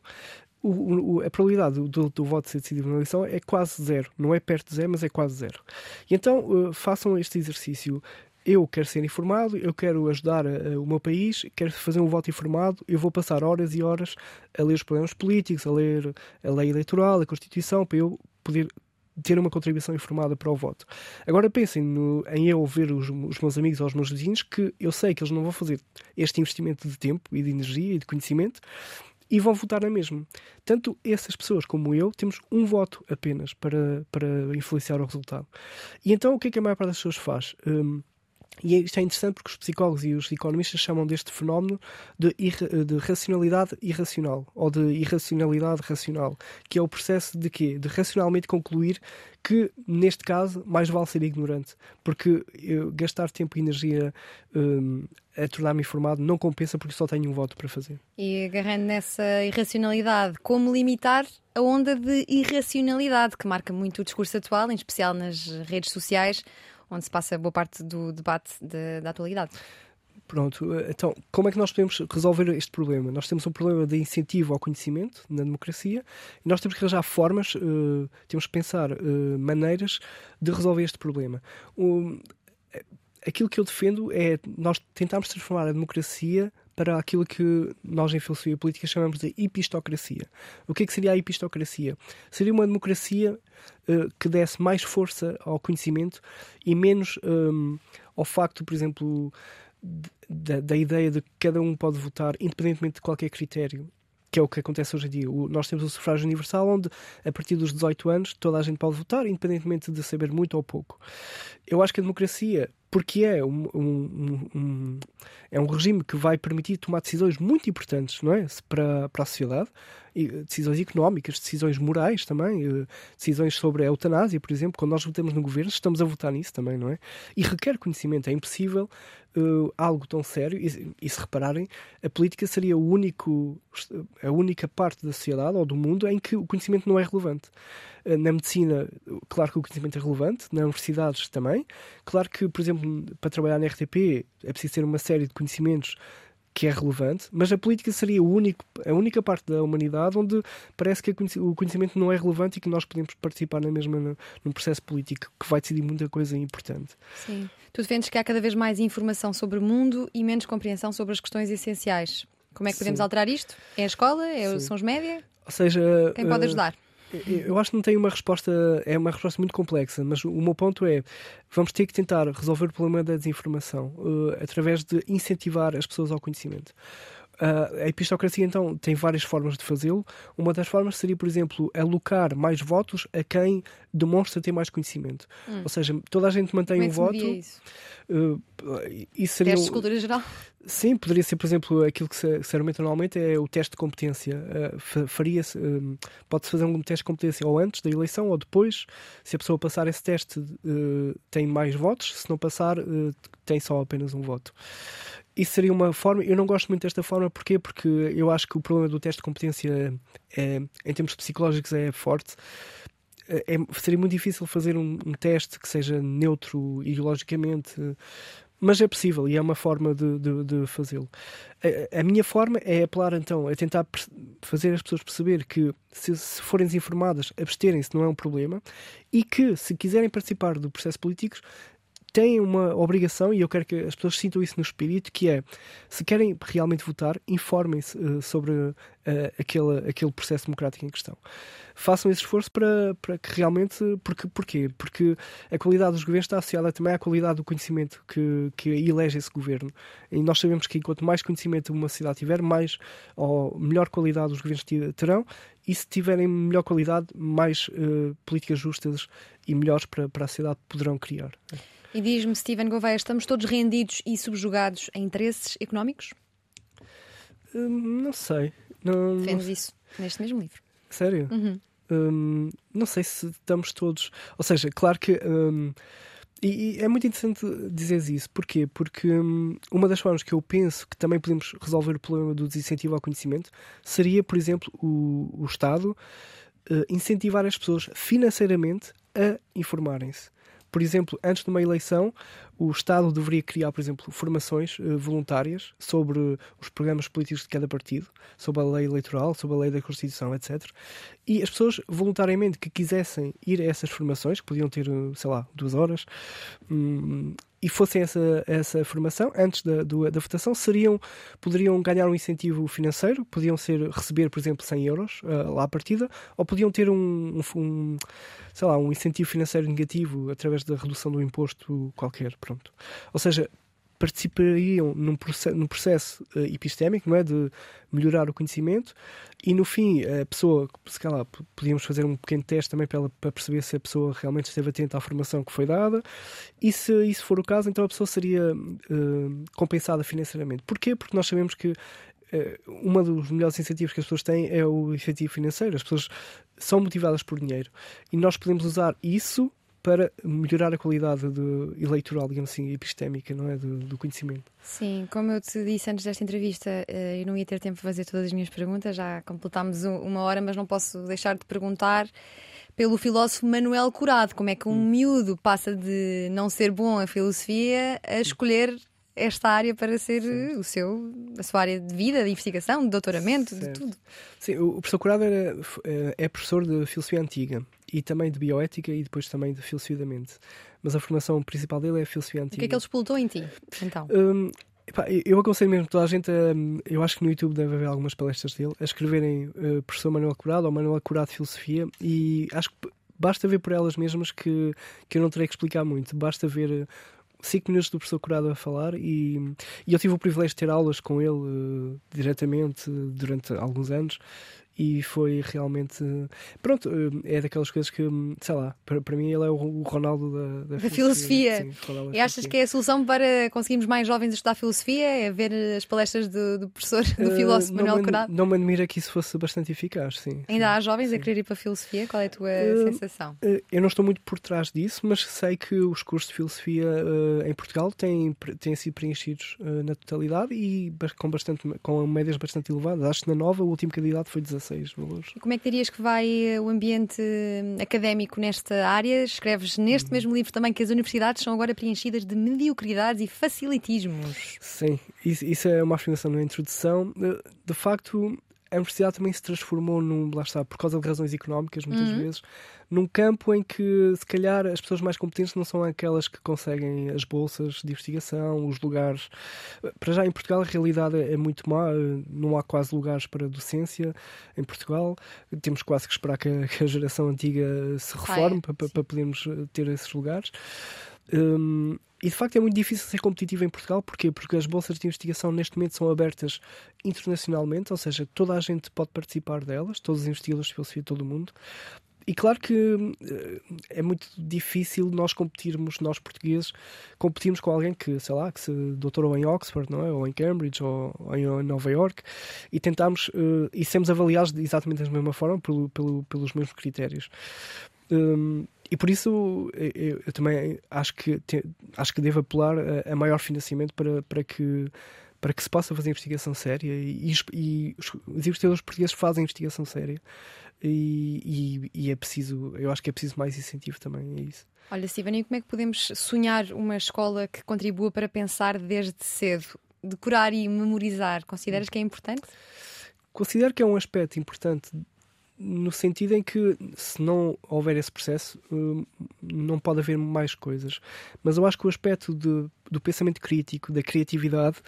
O- o- a probabilidade do, do, voto ser decidido numa eleição é quase zero. Não é perto de zero, mas é quase zero. E então eh, façam este exercício. Eu quero ser informado, eu quero ajudar eh, o meu país, quero fazer um voto informado, eu vou passar horas e horas a ler os problemas políticos, a ler a lei eleitoral, a Constituição, para eu poder ter uma contribuição informada para o voto. Agora pensem no- em eu ver os, os meus amigos ou os meus vizinhos que eu sei que eles não vão fazer este investimento de tempo e de energia e de conhecimento e vão votar na mesma. Tanto essas pessoas como eu temos um voto apenas para, para influenciar o resultado. E então o que é que a maior parte das pessoas faz? Hum, e isto é interessante porque os psicólogos e os economistas chamam deste fenómeno de, de racionalidade irracional ou de irracionalidade racional, que é o processo de quê? De racionalmente concluir que, neste caso, mais vale ser ignorante, porque eu gastar tempo e energia hum, a tornar-me informado não compensa porque só tenho um voto para fazer. E agarrando nessa irracionalidade, como limitar a onda de irracionalidade que marca muito o discurso atual, em especial nas redes sociais, onde se passa boa parte do debate de- da atualidade? Pronto, eh, então, como é que nós podemos resolver este problema? Nós temos um problema de incentivo ao conhecimento na democracia e nós temos que arranjar formas, eh, temos que pensar eh, maneiras de resolver este problema. Eh, aquilo que eu defendo é nós tentarmos transformar a democracia para aquilo que nós em filosofia política chamamos de epistocracia. O que é que seria a epistocracia? Seria uma democracia eh, que desse mais força ao conhecimento e menos hum, ao facto, por exemplo, da, da ideia de que cada um pode votar independentemente de qualquer critério, que é o que acontece hoje em dia. O- nós temos o sufrágio universal, onde a partir dos 18 anos toda a gente pode votar, independentemente de saber muito ou pouco. Eu acho que a democracia, porque é um, um- um- é um regime que vai permitir tomar decisões muito importantes não é? Para, para a sociedade, e, eh, decisões económicas, decisões morais também, eh, decisões sobre a eutanásia, por exemplo, quando nós votamos no governo, estamos a votar nisso também, não é? E requer conhecimento, é impossível eh, algo tão sério, e, e se repararem, a política seria o único, a única parte da sociedade ou do mundo em que o conhecimento não é relevante. Eh, Na medicina, claro que o conhecimento é relevante, nas universidades também. Claro que, por exemplo, para trabalhar na RTP é preciso ter uma série de conhecimentos que é relevante, mas a política seria único, a única parte da humanidade onde parece que o conhecimento não é relevante e que nós podemos participar na mesma num processo político que vai decidir muita coisa importante. Sim. Tu defendes que há cada vez mais informação sobre o mundo e menos compreensão sobre as questões essenciais. Como é que podemos Sim. alterar isto? É a escola? É, são os média? Ou seja, Quem pode eh, ajudar? Eu acho que não tem uma resposta, é uma resposta muito complexa, mas o meu ponto é: vamos ter que tentar resolver o problema da desinformação eh, através de incentivar as pessoas ao conhecimento. Ah, a epistocracia, então, tem várias formas de fazê-lo. Uma das formas seria, por exemplo, alocar mais votos a quem demonstra ter mais conhecimento. Ou seja, toda a gente mantém Como é um que se voto. isso? eh, isso seria. Testes de cultura geral? Sim, poderia ser, por exemplo, aquilo que se, se argumenta normalmente é o teste de competência. Uh, Faria-se, um, pode-se fazer um teste de competência ou antes da eleição ou depois. Se a pessoa passar esse teste, uh, tem mais votos. Se não passar, uh, tem só apenas um voto. Isso seria uma forma. Eu não gosto muito desta forma, porquê? Porque eu acho que o problema do teste de competência, é, em termos psicológicos, é forte. É, seria muito difícil fazer um, um teste que seja neutro ideologicamente mas é possível e é uma forma de, de, de fazê-lo. A, a, minha forma é apelar então a tentar fazer as pessoas perceber que se, se forem desinformadas, absterem-se não é um problema e que se quiserem participar do processo político têm uma obrigação, e eu quero que as pessoas sintam isso no espírito, que é, se querem realmente votar, informem-se uh, sobre uh, aquele, aquele processo democrático em questão. Façam esse esforço para, para que realmente... Porque, porquê? Porque a qualidade dos governos está associada também à qualidade do conhecimento que, que elege esse governo. E nós sabemos que quanto mais conhecimento uma cidade tiver, mais ou melhor qualidade os governos terão, e se tiverem melhor qualidade, mais uh, políticas justas e melhores para, para a sociedade poderão criar. E diz-me, Steven Gouveia, estamos todos rendidos e subjugados a interesses económicos? Hum, não sei. Não, Defendes isso neste mesmo livro. Sério? Uhum. Hum, não sei se estamos todos. Ou seja, claro que. Hum, e, e, é muito interessante dizer isso. Porquê? Porque hum, uma das formas que eu penso que também podemos resolver o problema do desincentivo ao conhecimento seria, por exemplo, o, o Estado uh, incentivar as pessoas financeiramente a informarem-se. Por exemplo, antes de uma eleição, o Estado deveria criar, por exemplo, formações uh, voluntárias sobre os programas políticos de cada partido, sobre a lei eleitoral, sobre a lei da Constituição, etc. E as pessoas, voluntariamente, que quisessem ir a essas formações, que podiam ter, eh, sei lá, duas horas, um, e fossem essa, essa formação antes da, do, da votação, seriam, poderiam ganhar um incentivo financeiro, podiam ser, receber, por exemplo, 100 euros uh, lá à partida, ou podiam ter um, um, sei lá, um incentivo financeiro negativo através da redução do imposto qualquer. Pronto. Ou seja, participariam num processo, num processo uh, epistémico, não é? De melhorar o conhecimento e no fim a pessoa, se calhar, podíamos fazer um pequeno teste também para, ela, para perceber se a pessoa realmente esteve atenta à formação que foi dada e se isso for o caso, então a pessoa seria uh, compensada financeiramente. Porquê? Porque nós sabemos que uh, um dos melhores incentivos que as pessoas têm é o incentivo financeiro. As pessoas são motivadas por dinheiro e nós podemos usar isso para melhorar a qualidade do eleitoral, digamos assim, epistémica, não é? Do, do, conhecimento. Sim, como eu te disse antes desta entrevista, eh, eu não ia ter tempo de fazer todas as minhas perguntas, já completámos uma hora, mas não posso deixar de perguntar pelo filósofo Manuel Curado, como é que um hum. miúdo passa de não ser bom a filosofia a escolher esta área para ser o seu, a sua área de vida, de investigação, de doutoramento, certo. de tudo. Sim, o professor Curado era, eh, é professor de filosofia antiga e também de bioética e depois também de filosofia da mente. Mas a formação principal dele é filosofia antiga. O que é que ele explotou em ti, então? Um, epá, eu aconselho mesmo toda a gente, a, eu acho que no YouTube deve haver algumas palestras dele, a escreverem uh, Professor Manuel Curado ou Manuel Curado de Filosofia e acho que basta ver por elas mesmas que, que eu não terei que explicar muito. Basta ver 5 minutos do professor Curado a falar e, e, eu tive o privilégio de ter aulas com ele uh, diretamente durante alguns anos e foi realmente. Pronto, é daquelas coisas que, sei lá, para, para mim ele é o Ronaldo da, da, da filosofia. Sim, e achas que é a solução para conseguirmos mais jovens a estudar filosofia? É ver as palestras do, do professor, do uh, filósofo Manuel Curado? Não me admira que isso fosse bastante eficaz, sim. Ainda sim, há jovens sim. a querer ir para a filosofia? Qual é a tua uh, sensação? Uh, eu não estou muito por trás disso, mas sei que os cursos de filosofia em Portugal têm, têm sido preenchidos na totalidade e com, bastante, com médias bastante elevadas. Acho que na nova o último candidato foi 16 valores. E como é que dirias que vai eh, o ambiente eh, académico nesta área? Escreves neste mesmo livro também que as universidades são agora preenchidas de mediocridades e facilitismos. Sim, isso, isso é uma afirmação na introdução. De facto, a universidade também se transformou num, lá está, por causa de razões económicas, muitas uhum. vezes, num campo em que, se calhar, as pessoas mais competentes não são aquelas que conseguem as bolsas de investigação, os lugares. Para já, em Portugal, a realidade é muito má, não há quase lugares para docência em Portugal. Temos quase que esperar que a, que a geração antiga se reforme para, para, para podermos ter esses lugares. Um, e de facto é muito difícil ser competitivo em Portugal, porquê? Porque as bolsas de investigação neste momento são abertas internacionalmente, ou seja, toda a gente pode participar delas, todos os investigadores de filosofia de todo o mundo. e claro que uh, é muito difícil nós competirmos, nós portugueses, competirmos com alguém que, sei lá, que se doutorou em Oxford, não é? ou em Cambridge, ou, ou em Nova York, e tentarmos, uh, e sermos avaliados exatamente da mesma forma, pelo, pelo, pelos mesmos critérios. Um, e por isso eu, eu, também acho que, te, acho que devo apelar a, a maior financiamento para, para que para que se possa fazer investigação séria e, e, os, os investigadores portugueses fazem investigação séria e, e, e, é preciso, eu acho que é preciso mais incentivo também a isso. Olha, Steven, e como é que podemos sonhar uma escola que contribua para pensar desde cedo? Decorar e memorizar, consideras que é importante? Considero que é um aspecto importante no sentido em que se não houver esse processo hum, não pode haver mais coisas. Mas eu acho que o aspecto de, do pensamento crítico da criatividade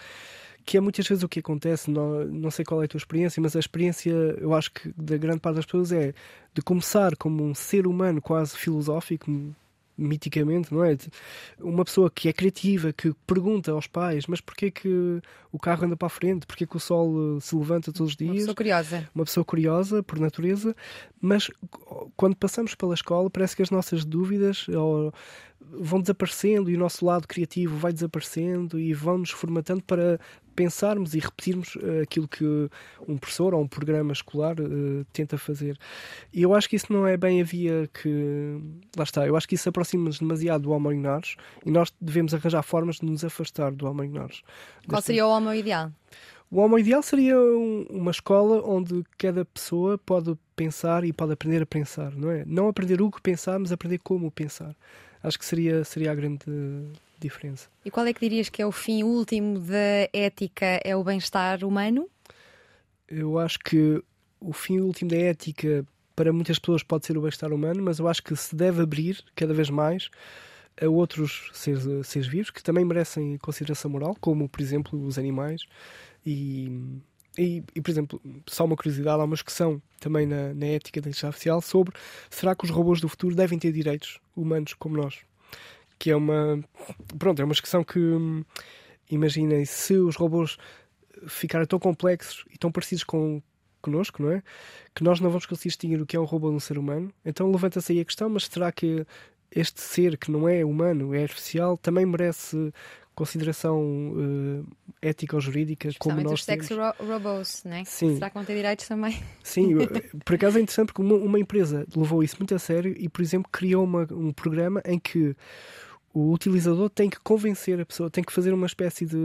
que é muitas vezes o que acontece, não, não sei qual é a tua experiência, mas a experiência, eu acho que da grande parte das pessoas é de começar como um ser humano quase filosófico, miticamente, não é? Uma pessoa que é criativa, que pergunta aos pais, mas porquê que o carro anda para a frente? Porquê que o sol eh, se levanta todos os dias? Uma pessoa curiosa. Uma pessoa curiosa, por natureza, mas quando passamos pela escola parece que as nossas dúvidas vão desaparecendo e o nosso lado criativo vai desaparecendo e vão-nos formatando para pensarmos e repetirmos uh, aquilo que um professor ou um programa escolar uh, tenta fazer. E eu acho que isso não é bem a via que. Lá está, eu acho que isso aproxima-nos demasiado do Homo ignares e nós devemos arranjar formas de nos afastar do Homo ignares. Qual seria o Homo ideal? O Homo ideal seria um, uma escola onde cada pessoa pode pensar e pode aprender a pensar, não é? Não aprender o que pensar, mas aprender como pensar. Acho que seria, seria a grande diferença. E qual é que dirias que é o fim último da ética? É o bem-estar humano? Eu acho que o fim último da ética para muitas pessoas pode ser o bem-estar humano, mas eu acho que se deve abrir cada vez mais a outros seres, seres vivos que também merecem consideração moral, como por exemplo os animais. E, e, e por exemplo, só uma curiosidade, há uma discussão também na, na ética da inteligência artificial sobre será que os robôs do futuro devem ter direitos humanos como nós? Que é uma. Pronto, é uma discussão que. Imaginem, se os robôs ficarem tão complexos e tão parecidos com connosco, não é? Que nós não vamos conseguir distinguir o que é um robô de um ser humano. Então levanta-se aí a questão, mas será que este ser que não é humano, é artificial, também merece consideração uh, ética ou jurídica como nós os sex ro robôs, né? Sim. Será que vão ter direitos também? Sim, por acaso é interessante porque uma, uma, empresa levou isso muito a sério e, por exemplo, criou uma, um programa em que o utilizador tem que convencer a pessoa, tem que fazer uma espécie de.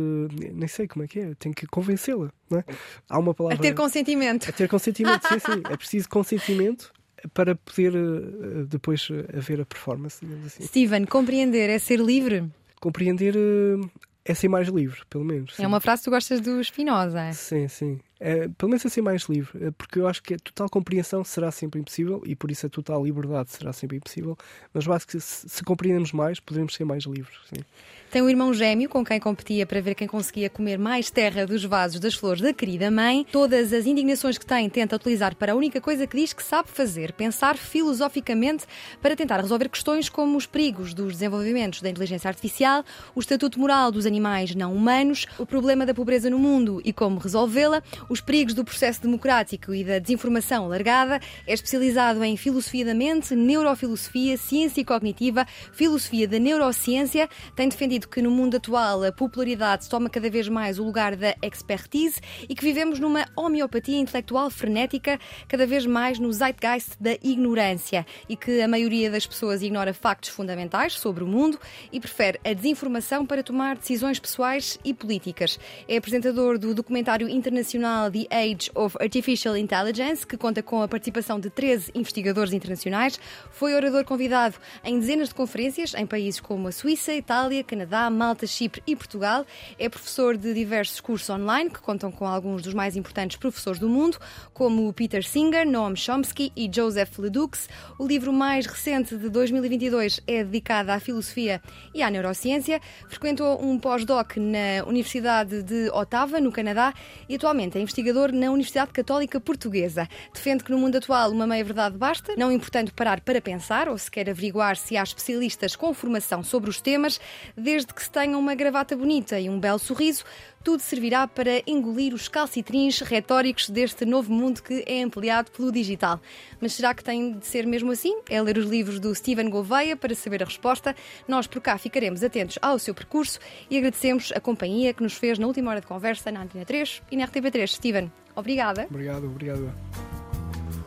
nem sei como é que é, tem que convencê-la. Não é? Há uma palavra. A ter consentimento. A ter consentimento, sim, sim. É preciso consentimento para poder uh, depois haver a performance, digamos assim. Steven, compreender é ser livre? Compreender uh, é ser mais livre, pelo menos. Sim. É uma frase que tu gostas do Spinoza. Sim, sim. É, pelo menos a ser mais livre, é, porque eu acho que a total compreensão será sempre impossível e por isso a total liberdade será sempre impossível, mas acho que se, se compreendemos mais, poderemos ser mais livres. Sim. Tem um irmão gêmeo com quem competia para ver quem conseguia comer mais terra dos vasos das flores da querida mãe. Todas as indignações que tem tenta utilizar para a única coisa que diz que sabe fazer, pensar filosoficamente para tentar resolver questões como os perigos dos desenvolvimentos da inteligência artificial, o estatuto moral dos animais não humanos, o problema da pobreza no mundo e como resolvê-la, os perigos do processo democrático e da desinformação largada. É especializado em filosofia da mente, neurofilosofia, ciência cognitiva, filosofia da neurociência. Tem defendido que no mundo atual a popularidade toma cada vez mais o lugar da expertise e que vivemos numa homeopatia intelectual frenética, cada vez mais no zeitgeist da ignorância e que a maioria das pessoas ignora factos fundamentais sobre o mundo e prefere a desinformação para tomar decisões pessoais e políticas. É apresentador do documentário internacional The Age of Artificial Intelligence, que conta com a participação de 13 investigadores internacionais. Foi orador convidado em dezenas de conferências em países como a Suíça, Itália, Canadá. Malta, Chipre e Portugal. É professor de diversos cursos online que contam com alguns dos mais importantes professores do mundo, como Peter Singer, Noam Chomsky e Joseph Ledoux. O livro mais recente de 2022 é dedicado à filosofia e à neurociência. Frequentou um pós-doc na Universidade de Ottawa, no Canadá, e atualmente investigador na Universidade Católica Portuguesa. Defende que no mundo atual uma meia-verdade basta, não importando parar para pensar ou sequer averiguar se há especialistas com formação sobre os temas, desde que se tenha uma gravata bonita e um belo sorriso, tudo servirá para engolir os calcitrins retóricos deste novo mundo que é ampliado pelo digital. Mas será que tem de ser mesmo assim? É ler os livros do Stephen Gouveia para saber a resposta. Nós por cá ficaremos atentos ao seu percurso e agradecemos a companhia que nos fez na última hora de conversa na Antena 3 e na RTP3. Stephen, obrigada. Obrigado, obrigado.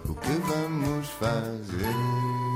O que vamos fazer?